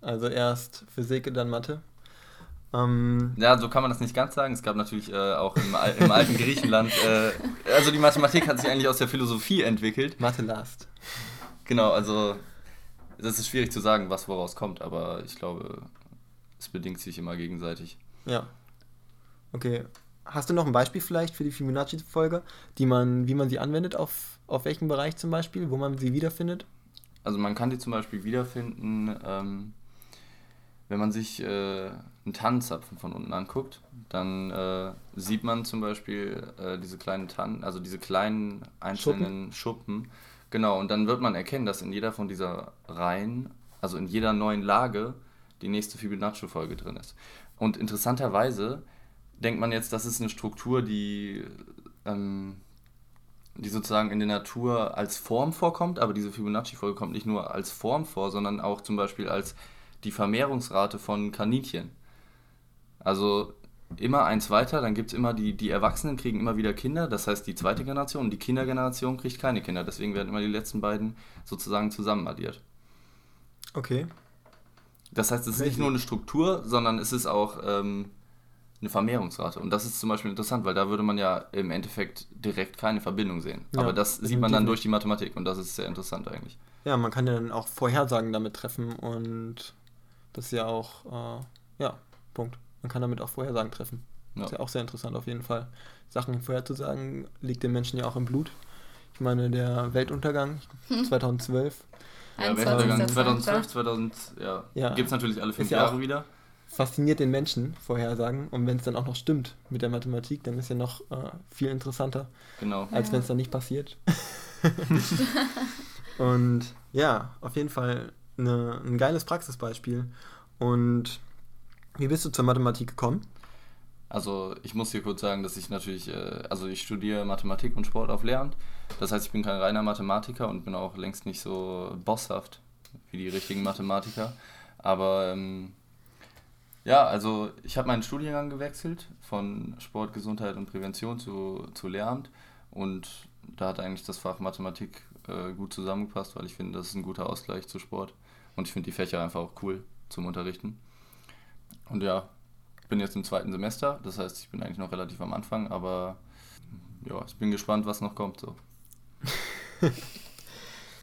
Also erst Physik, dann Mathe. Ähm, Ja, so kann man das nicht ganz sagen. Es gab natürlich äh, auch im, Al im alten Griechenland, äh, also die Mathematik hat sich eigentlich aus der Philosophie entwickelt. Mathe last. Genau, also das ist schwierig zu sagen, was woraus kommt, aber ich glaube, es bedingt sich immer gegenseitig. Ja. Okay. Hast du noch ein Beispiel vielleicht für die Fibonacci-Folge, die man, wie man sie anwendet, auf, auf welchem Bereich zum Beispiel, wo man sie wiederfindet? Also man kann die zum Beispiel wiederfinden, ähm, wenn man sich äh, einen Tannenzapfen von unten anguckt, dann äh, sieht man zum Beispiel äh, diese kleinen Tannen, also diese kleinen einzelnen Schuppen. Genau, und dann wird man erkennen, dass in jeder von dieser Reihen, also in jeder neuen Lage, die nächste Fibonacci-Folge drin ist. Und interessanterweise denkt man jetzt, das ist eine Struktur, die, ähm, die sozusagen in der Natur als Form vorkommt, aber diese Fibonacci-Folge kommt nicht nur als Form vor, sondern auch zum Beispiel als die Vermehrungsrate von Kaninchen. Also immer eins weiter, dann gibt es immer die, die Erwachsenen kriegen immer wieder Kinder, das heißt die zweite Generation und die Kindergeneration kriegt keine Kinder, deswegen werden immer die letzten beiden sozusagen zusammen addiert. Okay. Das heißt, es ist nicht nur eine Struktur, sondern es ist auch ähm, eine Vermehrungsrate. Und das ist zum Beispiel interessant, weil da würde man ja im Endeffekt direkt keine Verbindung sehen. Ja, Aber das sieht man dann durch die Mathematik und das ist sehr interessant eigentlich. Ja, man kann ja dann auch Vorhersagen damit treffen und das ist ja auch, äh, ja, Punkt. Man kann damit auch Vorhersagen treffen. Ja. Das ist ja auch sehr interessant auf jeden Fall. Sachen vorherzusagen liegt den Menschen ja auch im Blut. Ich meine, der Weltuntergang 2012. Ja, Weltuntergang 2012, 2000, ja. ja. Gibt es natürlich alle fünf Jahre wieder fasziniert den Menschen, Vorhersagen. Und wenn es dann auch noch stimmt mit der Mathematik, dann ist ja noch äh, viel interessanter, genau. als ja. wenn es dann nicht passiert. und ja, auf jeden Fall eine, ein geiles Praxisbeispiel. Und wie bist du zur Mathematik gekommen? Also ich muss hier kurz sagen, dass ich natürlich, äh, also ich studiere Mathematik und Sport auf Lehramt. Das heißt, ich bin kein reiner Mathematiker und bin auch längst nicht so bosshaft wie die richtigen Mathematiker. Aber ähm, ja, also ich habe meinen Studiengang gewechselt von Sport, Gesundheit und Prävention zu, zu Lehramt und da hat eigentlich das Fach Mathematik äh, gut zusammengepasst, weil ich finde, das ist ein guter Ausgleich zu Sport und ich finde die Fächer einfach auch cool zum Unterrichten. Und ja, ich bin jetzt im zweiten Semester, das heißt, ich bin eigentlich noch relativ am Anfang, aber ja, ich bin gespannt, was noch kommt so.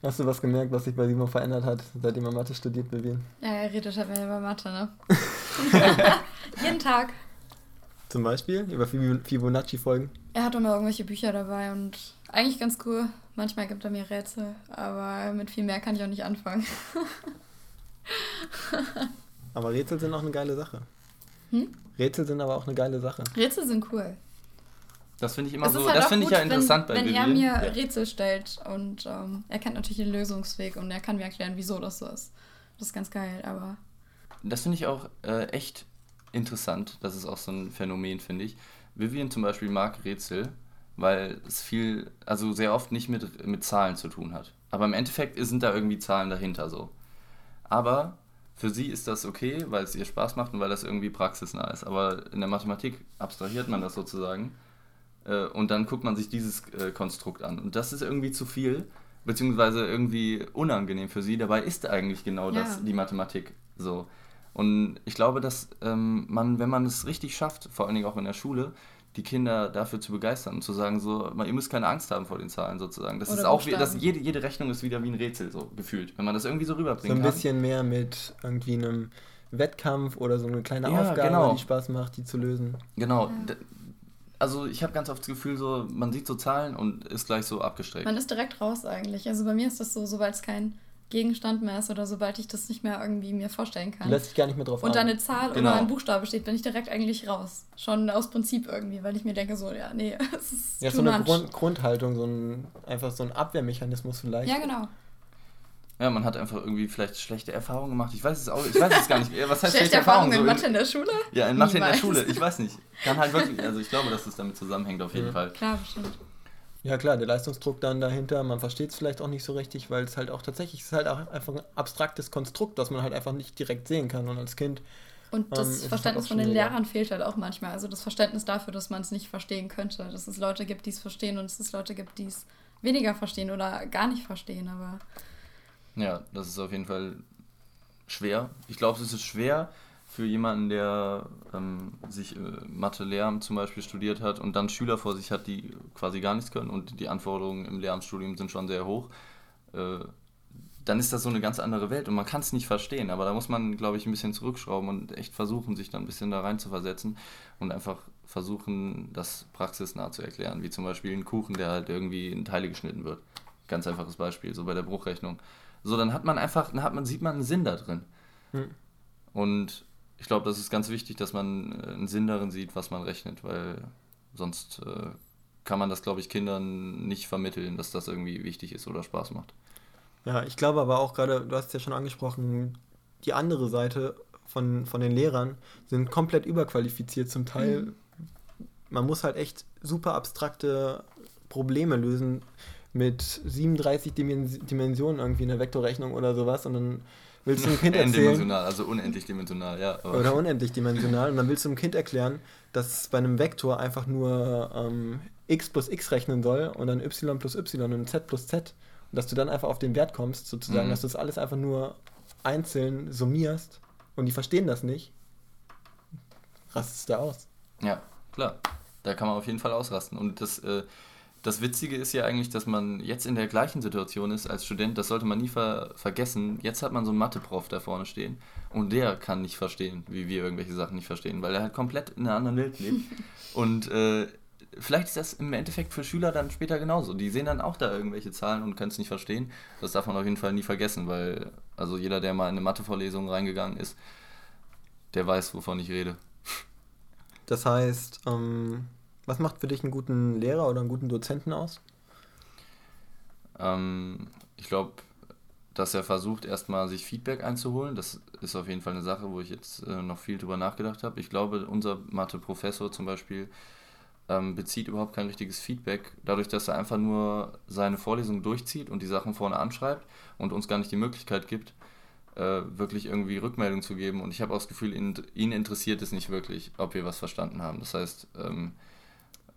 Hast du was gemerkt, was sich bei Simon verändert hat, seitdem er Mathe studiert, Vivian? Ja, er redet halt mehr über Mathe, ne? Jeden Tag. Zum Beispiel? Über Fibonacci-Folgen? Er hat immer irgendwelche Bücher dabei und eigentlich ganz cool. Manchmal gibt er mir Rätsel, aber mit viel mehr kann ich auch nicht anfangen. aber Rätsel sind auch eine geile Sache. Hm? Rätsel sind aber auch eine geile Sache. Rätsel sind cool. Das finde ich immer es so, halt das finde ich ja interessant wenn, bei Wenn er mir ja. Rätsel stellt und ähm, er kennt natürlich den Lösungsweg und er kann mir erklären, wieso das so ist. Das ist ganz geil, aber. Das finde ich auch äh, echt interessant. Das ist auch so ein Phänomen, finde ich. Vivian zum Beispiel mag Rätsel, weil es viel, also sehr oft nicht mit, mit Zahlen zu tun hat. Aber im Endeffekt sind da irgendwie Zahlen dahinter so. Aber für sie ist das okay, weil es ihr Spaß macht und weil das irgendwie praxisnah ist. Aber in der Mathematik abstrahiert man das sozusagen äh, und dann guckt man sich dieses äh, Konstrukt an. Und das ist irgendwie zu viel, beziehungsweise irgendwie unangenehm für sie. Dabei ist eigentlich genau ja. das die Mathematik so. Und ich glaube, dass ähm, man, wenn man es richtig schafft, vor allen Dingen auch in der Schule, die Kinder dafür zu begeistern und zu sagen, so, ihr müsst keine Angst haben vor den Zahlen sozusagen. Das Oder ist auch wie, das, jede, jede Rechnung ist wieder wie ein Rätsel, so gefühlt, wenn man das irgendwie so rüberbringt. So ein bisschen mehr mit irgendwie einem Wettkampf oder so eine kleine ja, Aufgabe, genau. die Spaß macht, die zu lösen. Genau, ja also ich habe ganz oft das Gefühl, so man sieht so Zahlen und ist gleich so abgestreckt. Man ist direkt raus eigentlich. Also bei mir ist das so, sobald es kein Gegenstand mehr ist oder sobald ich das nicht mehr irgendwie mir vorstellen kann. Lässt sich gar nicht mehr drauf Und da eine Zahl genau. oder ein Buchstabe steht, bin ich direkt eigentlich raus. Schon aus Prinzip irgendwie, weil ich mir denke so, ja, nee, es ist Ja, so eine Grund, Grundhaltung, so ein, einfach so ein Abwehrmechanismus vielleicht. Ja, genau. Ja, man hat einfach irgendwie vielleicht schlechte Erfahrungen gemacht. Ich weiß es auch, ich weiß es gar nicht. Was heißt schlechte, schlechte Erfahrungen? in Mathe in der Schule? Ja, in Mathe Niemals. in der Schule. Ich weiß nicht. Kann halt wirklich, also ich glaube, dass es damit zusammenhängt auf jeden ja. Fall. Klar, bestimmt. Ja klar, der Leistungsdruck dann dahinter, man versteht es vielleicht auch nicht so richtig, weil es halt auch tatsächlich, es ist halt auch einfach ein abstraktes Konstrukt, das man halt einfach nicht direkt sehen kann und als Kind. Und das ähm, halt Verständnis halt von den Lehrern fehlt halt auch manchmal. Also das Verständnis dafür, dass man es nicht verstehen könnte. Dass es Leute gibt, die es verstehen und dass es Leute gibt, die es weniger verstehen oder gar nicht verstehen, aber ja, das ist auf jeden Fall schwer. Ich glaube, es ist schwer für jemanden, der ähm, sich äh, Mathe-Lehramt zum Beispiel studiert hat und dann Schüler vor sich hat, die quasi gar nichts können und die Anforderungen im Lehramtsstudium sind schon sehr hoch. Äh, dann ist das so eine ganz andere Welt und man kann es nicht verstehen, aber da muss man, glaube ich, ein bisschen zurückschrauben und echt versuchen, sich dann ein bisschen da rein zu versetzen und einfach versuchen, das praxisnah zu erklären, wie zum Beispiel ein Kuchen, der halt irgendwie in Teile geschnitten wird. Ganz einfaches Beispiel, so bei der Bruchrechnung. So, dann hat man einfach, dann hat man, sieht man einen Sinn da drin. Hm. Und ich glaube, das ist ganz wichtig, dass man äh, einen Sinn darin sieht, was man rechnet, weil sonst äh, kann man das, glaube ich, Kindern nicht vermitteln, dass das irgendwie wichtig ist oder Spaß macht. Ja, ich glaube aber auch gerade, du hast es ja schon angesprochen, die andere Seite von, von den Lehrern sind komplett überqualifiziert zum Teil. Mhm. Man muss halt echt super abstrakte Probleme lösen mit 37 Dimensionen irgendwie in der Vektorrechnung oder sowas und dann willst du einem Kind erzählen. Dimensional, also unendlich dimensional, ja. Oder unendlich dimensional und dann willst du einem Kind erklären, dass bei einem Vektor einfach nur ähm, x plus x rechnen soll und dann y plus y und z plus z und dass du dann einfach auf den Wert kommst, sozusagen, mhm. dass du das alles einfach nur einzeln summierst und die verstehen das nicht, rastest du aus. Ja, klar. Da kann man auf jeden Fall ausrasten. Und das, äh, das Witzige ist ja eigentlich, dass man jetzt in der gleichen Situation ist als Student. Das sollte man nie ver vergessen. Jetzt hat man so einen Mathe-Prof da vorne stehen und der kann nicht verstehen, wie wir irgendwelche Sachen nicht verstehen, weil er halt komplett in einer anderen Welt lebt. und äh, vielleicht ist das im Endeffekt für Schüler dann später genauso. Die sehen dann auch da irgendwelche Zahlen und können es nicht verstehen. Das darf man auf jeden Fall nie vergessen, weil also jeder, der mal in eine Mathe-Vorlesung reingegangen ist, der weiß, wovon ich rede. Das heißt, ähm, was macht für dich einen guten Lehrer oder einen guten Dozenten aus? Ähm, ich glaube, dass er versucht, erstmal sich Feedback einzuholen. Das ist auf jeden Fall eine Sache, wo ich jetzt äh, noch viel drüber nachgedacht habe. Ich glaube, unser Mathe-Professor zum Beispiel ähm, bezieht überhaupt kein richtiges Feedback, dadurch, dass er einfach nur seine Vorlesung durchzieht und die Sachen vorne anschreibt und uns gar nicht die Möglichkeit gibt, äh, wirklich irgendwie Rückmeldung zu geben. Und ich habe auch das Gefühl, ihn, ihn, interessiert es nicht wirklich, ob wir was verstanden haben. Das heißt, ähm,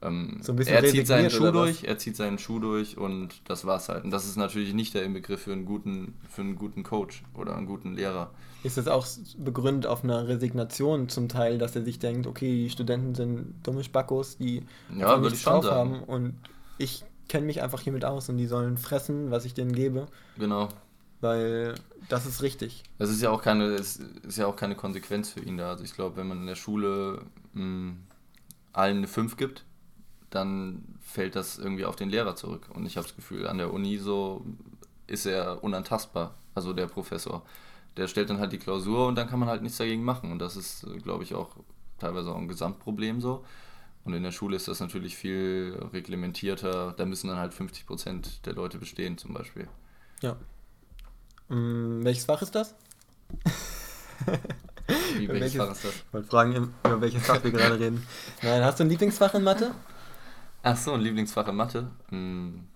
ähm, so er zieht seinen Schuh durch, er zieht seinen Schuh durch und das war's halt. Und das ist natürlich nicht der Inbegriff für einen guten, für einen guten Coach oder einen guten Lehrer. Ist das auch begründet auf einer Resignation zum Teil, dass er sich denkt, okay, die Studenten sind dumme Spackos, die ja, nichts drauf sagen. haben und ich kenne mich einfach hiermit aus und die sollen fressen, was ich denen gebe. Genau. Weil das ist richtig. Es ist ja auch keine, es ist ja auch keine Konsequenz für ihn da. Also ich glaube, wenn man in der Schule mh, hm, allen eine 5 gibt, dann fällt das irgendwie auf den Lehrer zurück. Und ich habe das Gefühl, an der Uni so ist er unantastbar, also der Professor. Der stellt dann halt die Klausur und dann kann man halt nichts dagegen machen. Und das ist, glaube ich, auch teilweise auch ein Gesamtproblem so. Und in der Schule ist das natürlich viel reglementierter. Da müssen dann halt 50 Prozent der Leute bestehen, zum Beispiel. Ja. Hm, welches Fach ist das? Wie, welches, welches Fach ist das? Ich wollte fragen, über welches Fach wir gerade reden. Nein, hast du ein Lieblingsfach in Mathe? Ach so, ein Lieblingsfach in Mathe. Hm,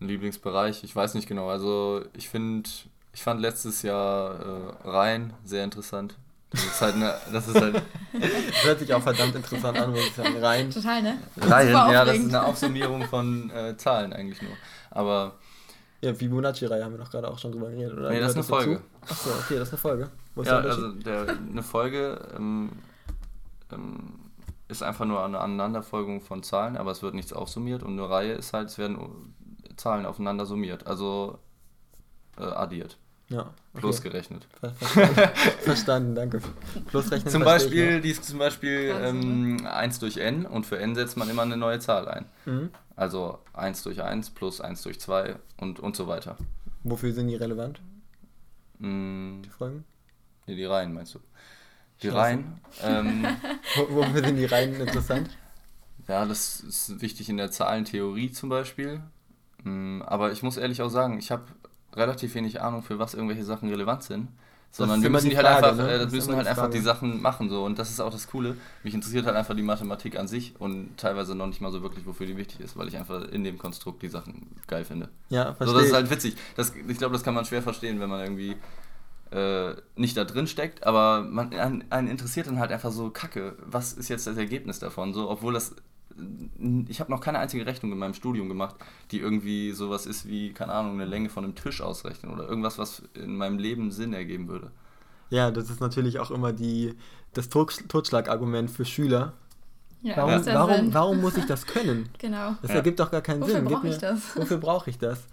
ein Lieblingsbereich, ich weiß nicht genau. Also ich finde, ich fand letztes Jahr äh, Rhein sehr interessant. Das ist halt eine, das ist halt. das hört sich auch verdammt interessant an, muss ich sagen. Rhein. Total, ne? Rhein, ja, das ist eine Aufsummierung von äh, Zahlen eigentlich nur. Aber. Ja, Fibonacci-Reihe haben wir doch gerade auch schon drüber geredet, oder? Nee, das ist eine Folge. Achso, okay, das ist eine Folge. Wo ist ja, also der, eine Folge ähm, ähm, ist einfach nur eine Aneinanderfolgung von Zahlen, aber es wird nichts aufsummiert und eine Reihe ist halt, es werden Zahlen aufeinander summiert, also äh, addiert. Ja. Okay. Plus gerechnet. Verstanden, Verstanden danke. Plus rechnen. Zum Beispiel, die ist zum Beispiel ähm, 1 durch n und für n setzt man immer eine neue Zahl ein. Mhm. Also 1 durch 1 plus 1 durch 2 und, und so weiter. Wofür sind die relevant? Mhm. Die Folgen? Nee, die Reihen meinst du? Die Reihen. Ähm, Wofür sind die Reihen interessant? Ja, das ist wichtig in der Zahlentheorie zum Beispiel. Mm, aber ich muss ehrlich auch sagen, ich habe relativ wenig Ahnung, für was irgendwelche Sachen relevant sind. Sondern wir müssen die halt einfach, ne? äh, müssen halt einfach die Sachen machen so und das ist auch das Coole. Mich interessiert halt einfach die Mathematik an sich und teilweise noch nicht mal so wirklich, wofür die wichtig ist, weil ich einfach in dem Konstrukt die Sachen geil finde. Ja, verstehe. So, das ist halt witzig. Das, ich glaube, das kann man schwer verstehen, wenn man irgendwie äh, nicht da drin steckt, aber man, einen interessiert dann halt einfach so, Kacke, was ist jetzt das Ergebnis davon? So, obwohl das, ich habe noch keine einzige Rechnung in meinem Studium gemacht, die irgendwie sowas ist wie, keine Ahnung, eine Länge von einem Tisch ausrechnen oder irgendwas, was in meinem Leben Sinn ergeben würde. Ja, das ist natürlich auch immer die, das Totschlagargument für Schüler. Ja, warum, warum, warum muss ich das können? Genau. Das ja. ergibt doch gar keinen wofür Sinn. Wofür brauche ich das? Wofür brauche ich das?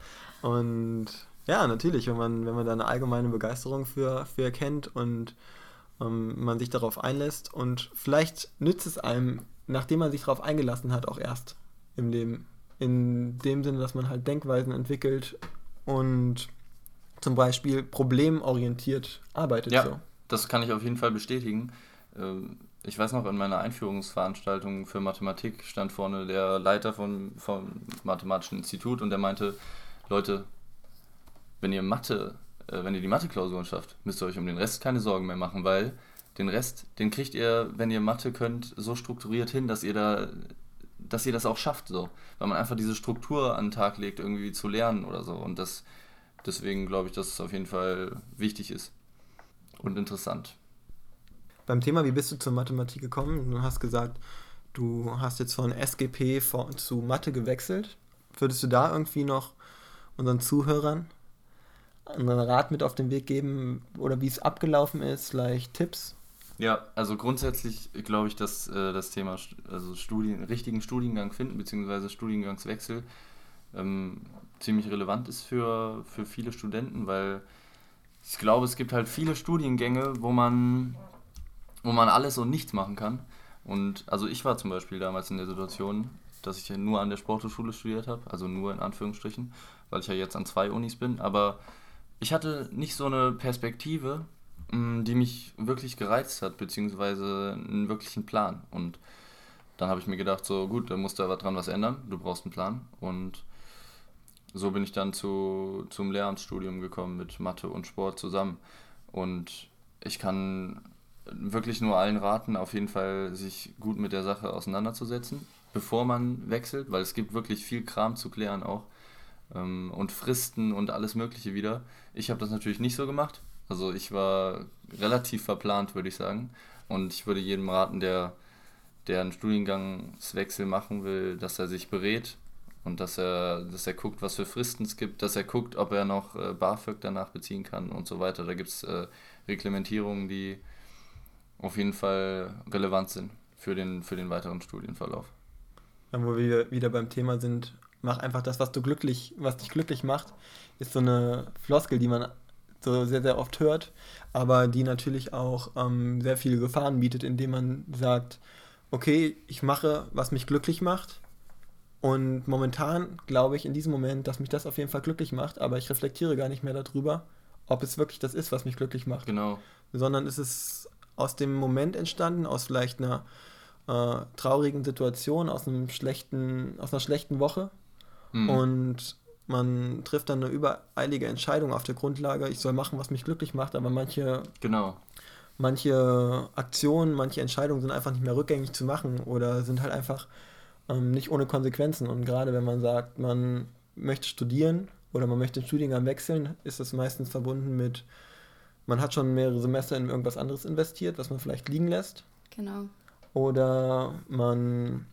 Und ja, natürlich, wenn man, wenn man da eine allgemeine Begeisterung für, für erkennt und ähm, man sich darauf einlässt und vielleicht nützt es einem, nachdem man sich darauf eingelassen hat, auch erst im Leben. In dem Sinne, dass man halt Denkweisen entwickelt und zum Beispiel problemorientiert arbeitet. Ja, so. das kann ich auf jeden Fall bestätigen. Ähm, ich weiß noch, in meiner Einführungsveranstaltung für Mathematik stand vorne der Leiter vom, vom Mathematischen Institut und der meinte, Leute, wenn ihr Mathe, äh, wenn ihr die Mathe-Klausuren schafft, müsst ihr euch um den Rest keine Sorgen mehr machen, weil den Rest, den kriegt ihr, wenn ihr Mathe könnt, so strukturiert hin, dass ihr da, dass ihr das auch schafft, so. Weil man einfach diese Struktur an den Tag legt, irgendwie zu lernen oder so. Und das, deswegen glaube ich, dass es auf jeden Fall wichtig ist und interessant. Beim Thema, wie bist du zur Mathematik gekommen? Du hast gesagt, du hast jetzt von SGP zu Mathe gewechselt. Würdest du da irgendwie noch unseren Zuhörern einen Rat mit auf den Weg geben oder wie es abgelaufen ist, vielleicht Tipps Ja, also grundsätzlich glaube ich, dass äh, das Thema also Studien, richtigen Studiengang finden, beziehungsweise Studiengangswechsel ähm, ziemlich relevant ist für, für viele Studenten, weil ich glaube, es gibt halt viele Studiengänge, wo man, wo man alles und nichts machen kann. Und also ich war zum Beispiel damals in der Situation, dass ich nur an der Sporthochschule studiert habe, also nur in Anführungsstrichen, weil ich ja jetzt an zwei Unis bin, aber ich hatte nicht so eine Perspektive, mm, die mich wirklich gereizt hat, beziehungsweise einen wirklichen Plan. Und dann habe ich mir gedacht, so gut, da musst du aber dran was ändern, du brauchst einen Plan. Und so bin ich dann zu, zum Lehramtsstudium gekommen mit Mathe und Sport zusammen. Und ich kann wirklich nur allen raten, auf jeden Fall sich gut mit der Sache auseinanderzusetzen, bevor man wechselt, weil es gibt wirklich viel Kram zu klären auch ähm, und Fristen und alles Mögliche wieder. Ich habe das natürlich nicht so gemacht. Also ich war relativ verplant, würde ich sagen. Und ich würde jedem raten, der, der einen Studiengangswechsel machen will, dass er sich berät und dass er, dass er guckt, was für Fristen es gibt, dass er guckt, ob er noch äh, BAföG danach beziehen kann und so weiter. Da gibt es äh, Reglementierungen, die auf jeden Fall relevant sind für den, für den weiteren Studienverlauf. Dann, wo wir wieder beim Thema sind, mach einfach das, was du glücklich, was dich glücklich macht, ist so eine Floskel, die man so sehr, sehr oft hört, aber die natürlich auch ähm, sehr viele Gefahren bietet, indem man sagt, okay, ich mache, was mich glücklich macht und momentan glaube ich in diesem Moment, dass mich das auf jeden Fall glücklich macht, aber ich reflektiere gar nicht mehr darüber, ob es wirklich das ist, was mich glücklich macht. Genau. Sondern es ist aus dem Moment entstanden, aus vielleicht einer äh, traurigen Situation, aus einem schlechten, aus einer schlechten Woche. Mhm. Und man trifft dann eine übereilige Entscheidung auf der Grundlage, ich soll machen, was mich glücklich macht, aber manche, genau. manche Aktionen, manche Entscheidungen sind einfach nicht mehr rückgängig zu machen oder sind halt einfach ähm, nicht ohne Konsequenzen. Und gerade wenn man sagt, man möchte studieren oder man möchte den Studiengang wechseln, ist das meistens verbunden mit, man hat schon mehrere Semester in irgendwas anderes investiert, was man vielleicht liegen lässt. Genau. Oder man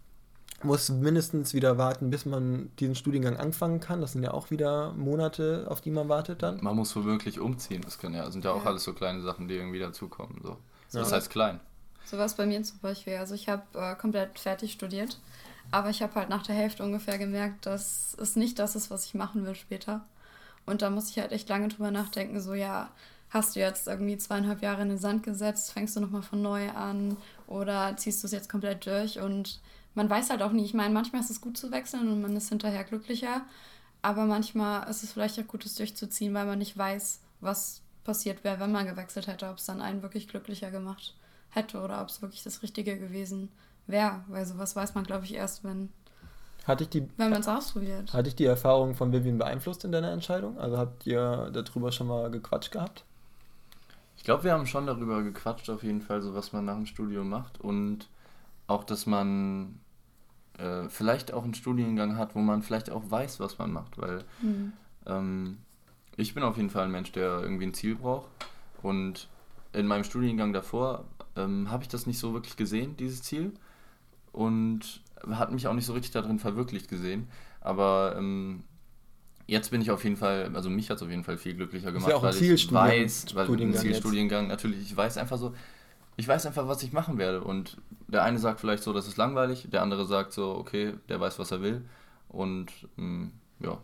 muss mindestens wieder warten, bis man diesen Studiengang anfangen kann. Das sind ja auch wieder Monate, auf die man wartet dann. Man muss womöglich umziehen. Das können ja, sind ja auch ja. alles so kleine Sachen, die irgendwie dazukommen. So. Ja. Das heißt klein. So was bei mir zum Beispiel. Also ich habe äh, komplett fertig studiert aber ich habe halt nach der Hälfte ungefähr gemerkt, dass es nicht das ist, was ich machen will später. Und da muss ich halt echt lange drüber nachdenken, so ja, hast du jetzt irgendwie zweieinhalb Jahre in den Sand gesetzt, fängst du nochmal von neu an oder ziehst du es jetzt komplett durch und man weiß halt auch nie, ich meine, manchmal ist es gut zu wechseln und man ist hinterher glücklicher, aber manchmal ist es vielleicht auch gut, es durchzuziehen, weil man nicht weiß, was passiert wäre, wenn man gewechselt hätte, ob es dann einen wirklich glücklicher gemacht hätte oder ob es wirklich das Richtige gewesen wäre wer, weil sowas weiß man, glaube ich, erst, wenn, hatte ich die, wenn man es ausprobiert. Hatte ich die Erfahrung von Vivian beeinflusst in deiner Entscheidung? Also habt ihr darüber schon mal gequatscht gehabt? Ich glaube, wir haben schon darüber gequatscht, auf jeden Fall, so was man nach dem Studium macht und auch, dass man äh, vielleicht auch einen Studiengang hat, wo man vielleicht auch weiß, was man macht, weil mhm. ähm, ich bin auf jeden Fall ein Mensch, der irgendwie ein Ziel braucht und in meinem Studiengang davor ähm, habe ich das nicht so wirklich gesehen, dieses Ziel und hat mich auch nicht so richtig darin verwirklicht gesehen. Aber ähm, jetzt bin ich auf jeden Fall, also mich hat es auf jeden Fall viel glücklicher gemacht, ja weil ich weiß, weil ein Zielstudiengang natürlich, ich weiß einfach so, ich weiß einfach, was ich machen werde. Und der eine sagt vielleicht so, das ist langweilig, der andere sagt so, okay, der weiß, was er will. Und ähm, ja.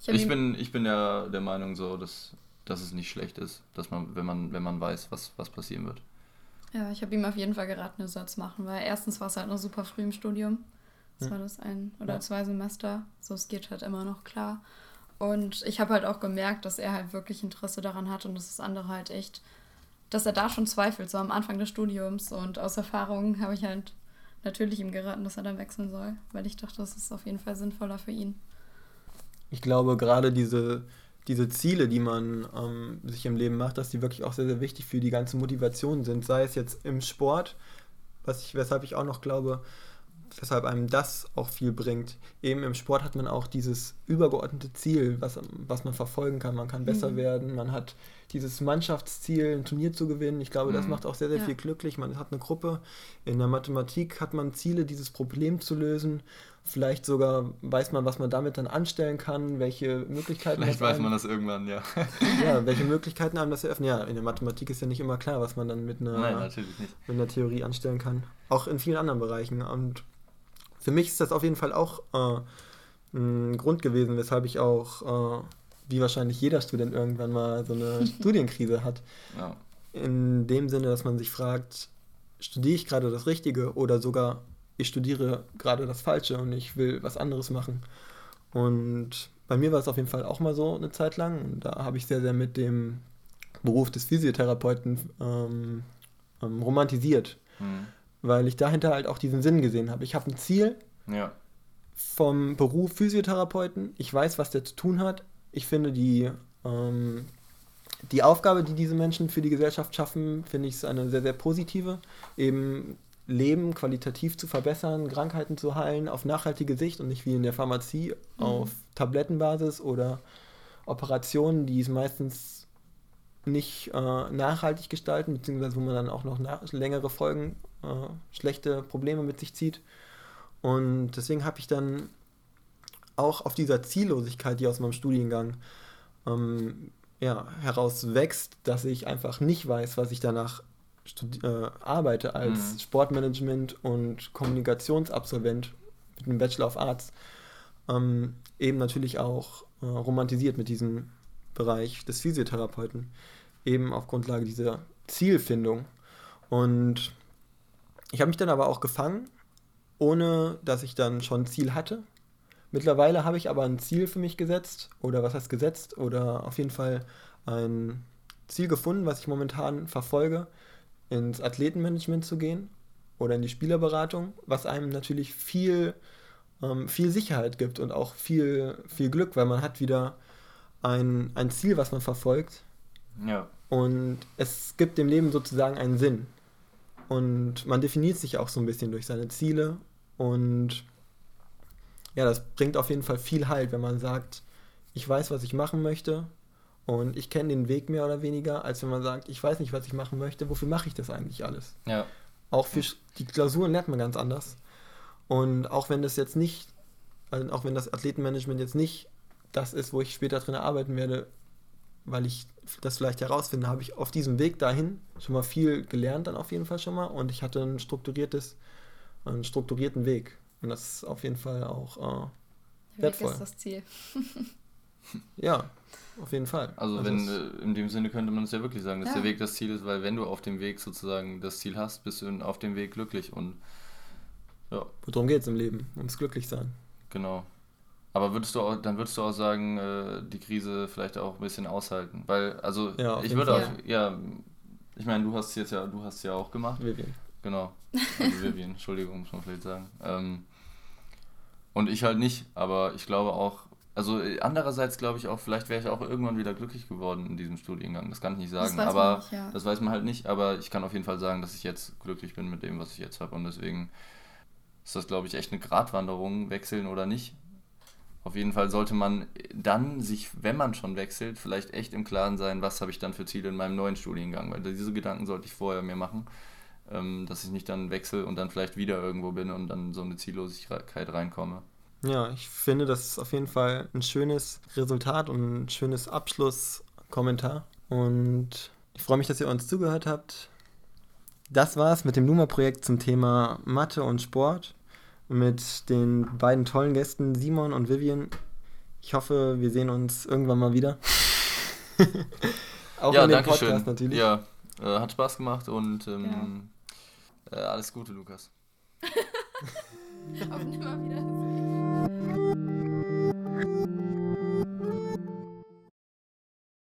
Ich, ich bin, ich bin der, der Meinung so, dass, dass es nicht schlecht ist, dass man, wenn man, wenn man weiß, was, was passieren wird. Ja, ich habe ihm auf jeden Fall geraten, er soll es machen, weil erstens war es halt noch super früh im Studium. Das hm. war das ein oder ja. zwei Semester. So, es geht halt immer noch klar. Und ich habe halt auch gemerkt, dass er halt wirklich Interesse daran hat und dass das andere halt echt, dass er da schon zweifelt, so am Anfang des Studiums. Und aus Erfahrung habe ich halt natürlich ihm geraten, dass er dann wechseln soll, weil ich dachte, das ist auf jeden Fall sinnvoller für ihn. Ich glaube, gerade diese diese Ziele, die man ähm, sich im Leben macht, dass die wirklich auch sehr, sehr wichtig für die ganze Motivation sind. Sei es jetzt im Sport, was ich, weshalb ich auch noch glaube, weshalb einem das auch viel bringt. Eben im Sport hat man auch dieses übergeordnete Ziel, was, was man verfolgen kann. Man kann besser mhm. werden, man hat dieses Mannschaftsziel, ein Turnier zu gewinnen. Ich glaube, mhm. das macht auch sehr, sehr ja. viel glücklich. Man hat eine Gruppe. In der Mathematik hat man Ziele, dieses Problem zu lösen. Vielleicht sogar weiß man, was man damit dann anstellen kann, welche Möglichkeiten. Vielleicht weiß man das irgendwann, ja. ja, welche Möglichkeiten einem das eröffnen. Ja, in der Mathematik ist ja nicht immer klar, was man dann mit einer, Nein, mit einer Theorie anstellen kann. Auch in vielen anderen Bereichen. Und für mich ist das auf jeden Fall auch äh, ein Grund gewesen, weshalb ich auch, äh, wie wahrscheinlich jeder Student irgendwann mal so eine Studienkrise hat. Ja. In dem Sinne, dass man sich fragt, studiere ich gerade das Richtige oder sogar ich studiere gerade das Falsche und ich will was anderes machen. Und bei mir war es auf jeden Fall auch mal so eine Zeit lang. Und da habe ich sehr, sehr mit dem Beruf des Physiotherapeuten ähm, ähm, romantisiert, Mhm. weil ich dahinter halt auch diesen Sinn gesehen habe. Ich habe ein Ziel Ja. vom Beruf Physiotherapeuten. Ich weiß, was der zu tun hat. Ich finde die, ähm, die Aufgabe, die diese Menschen für die Gesellschaft schaffen, finde ich ist eine sehr, sehr positive. Eben Leben qualitativ zu verbessern, Krankheiten zu heilen auf nachhaltige Sicht und nicht wie in der Pharmazie auf Tablettenbasis oder Operationen, die es meistens nicht äh, nachhaltig gestalten, beziehungsweise wo man dann auch noch längere Folgen, äh, schlechte Probleme mit sich zieht. Und deswegen habe ich dann auch auf dieser Ziellosigkeit, die aus meinem Studiengang ähm, ja, heraus wächst, dass ich einfach nicht weiß, was ich danach äh, arbeite als Mhm. Sportmanagement und Kommunikationsabsolvent mit einem Bachelor of Arts, ähm, eben natürlich auch äh, romantisiert mit diesem Bereich des Physiotherapeuten, eben auf Grundlage dieser Zielfindung. Und ich habe mich dann aber auch gefangen, ohne dass ich dann schon ein Ziel hatte. Mittlerweile habe ich aber ein Ziel für mich gesetzt, oder was heißt gesetzt, oder auf jeden Fall ein Ziel gefunden, was ich momentan verfolge, ins Athletenmanagement zu gehen oder in die Spielerberatung, was einem natürlich viel, ähm, viel Sicherheit gibt und auch viel, viel Glück, weil man hat wieder ein, ein Ziel, was man verfolgt Ja. und es gibt dem Leben sozusagen einen Sinn. Und man definiert sich auch so ein bisschen durch seine Ziele. Und ja, das bringt auf jeden Fall viel Halt, wenn man sagt, ich weiß, was ich machen möchte. Und ich kenne den Weg mehr oder weniger, als wenn man sagt, ich weiß nicht, was ich machen möchte. Wofür mache ich das eigentlich alles? Ja. Auch für die Klausuren lernt man ganz anders. Und auch wenn das jetzt nicht, also auch wenn das Athletenmanagement jetzt nicht das ist, wo ich später drin arbeiten werde, weil ich das vielleicht herausfinde, habe ich auf diesem Weg dahin schon mal viel gelernt dann auf jeden Fall schon mal und ich hatte ein strukturiertes, einen strukturierten Weg. Und das ist auf jeden Fall auch, äh, Der Weg Wertvoll. ist das Ziel. ja, auf jeden Fall. Also, wenn es- äh, in dem Sinne könnte man es ja wirklich sagen, dass Ja. der Weg das Ziel ist, weil wenn du auf dem Weg sozusagen das Ziel hast, bist du auf dem Weg glücklich und ja, worum geht es im Leben? Ums Glücklichsein. genau. Aber würdest du auch, dann würdest du auch sagen, äh, die Krise vielleicht auch ein bisschen aushalten, weil also Ja, ich würde auch, Fall. ja, ich meine, du hast jetzt ja, du hast ja auch gemacht. Vivian. Genau. Also Vivian, Entschuldigung, muss man vielleicht sagen. Ähm, und ich halt nicht, aber ich glaube auch, also äh, andererseits glaube ich auch, vielleicht wäre ich auch irgendwann wieder glücklich geworden in diesem Studiengang. Das kann ich nicht Das sagen, man aber nicht, ja. das weiß man halt nicht, aber ich kann auf jeden Fall sagen, dass ich jetzt glücklich bin mit dem, was ich jetzt habe und deswegen ist das, glaube ich, echt eine Gratwanderung, wechseln oder nicht. Auf jeden Fall sollte man dann sich, wenn man schon wechselt, vielleicht echt im Klaren sein, was habe ich dann für Ziele in meinem neuen Studiengang, weil diese Gedanken sollte ich vorher mir machen ähm, dass ich nicht dann wechsle und dann vielleicht wieder irgendwo bin und dann so eine Ziellosigkeit reinkomme. Ja, ich finde, das ist auf jeden Fall ein schönes Resultat und ein schönes Abschlusskommentar. Und ich freue mich, dass ihr uns zugehört habt. Das war's mit dem Numa-Projekt zum Thema Mathe und Sport mit den beiden tollen Gästen Simon und Vivian. Ich hoffe, wir sehen uns irgendwann mal wieder. Auch ja, in dem danke Podcast schön. natürlich. Ja, äh, hat Spaß gemacht und ähm, äh, alles Gute, Lukas. Auf Nimmerwiedersehen.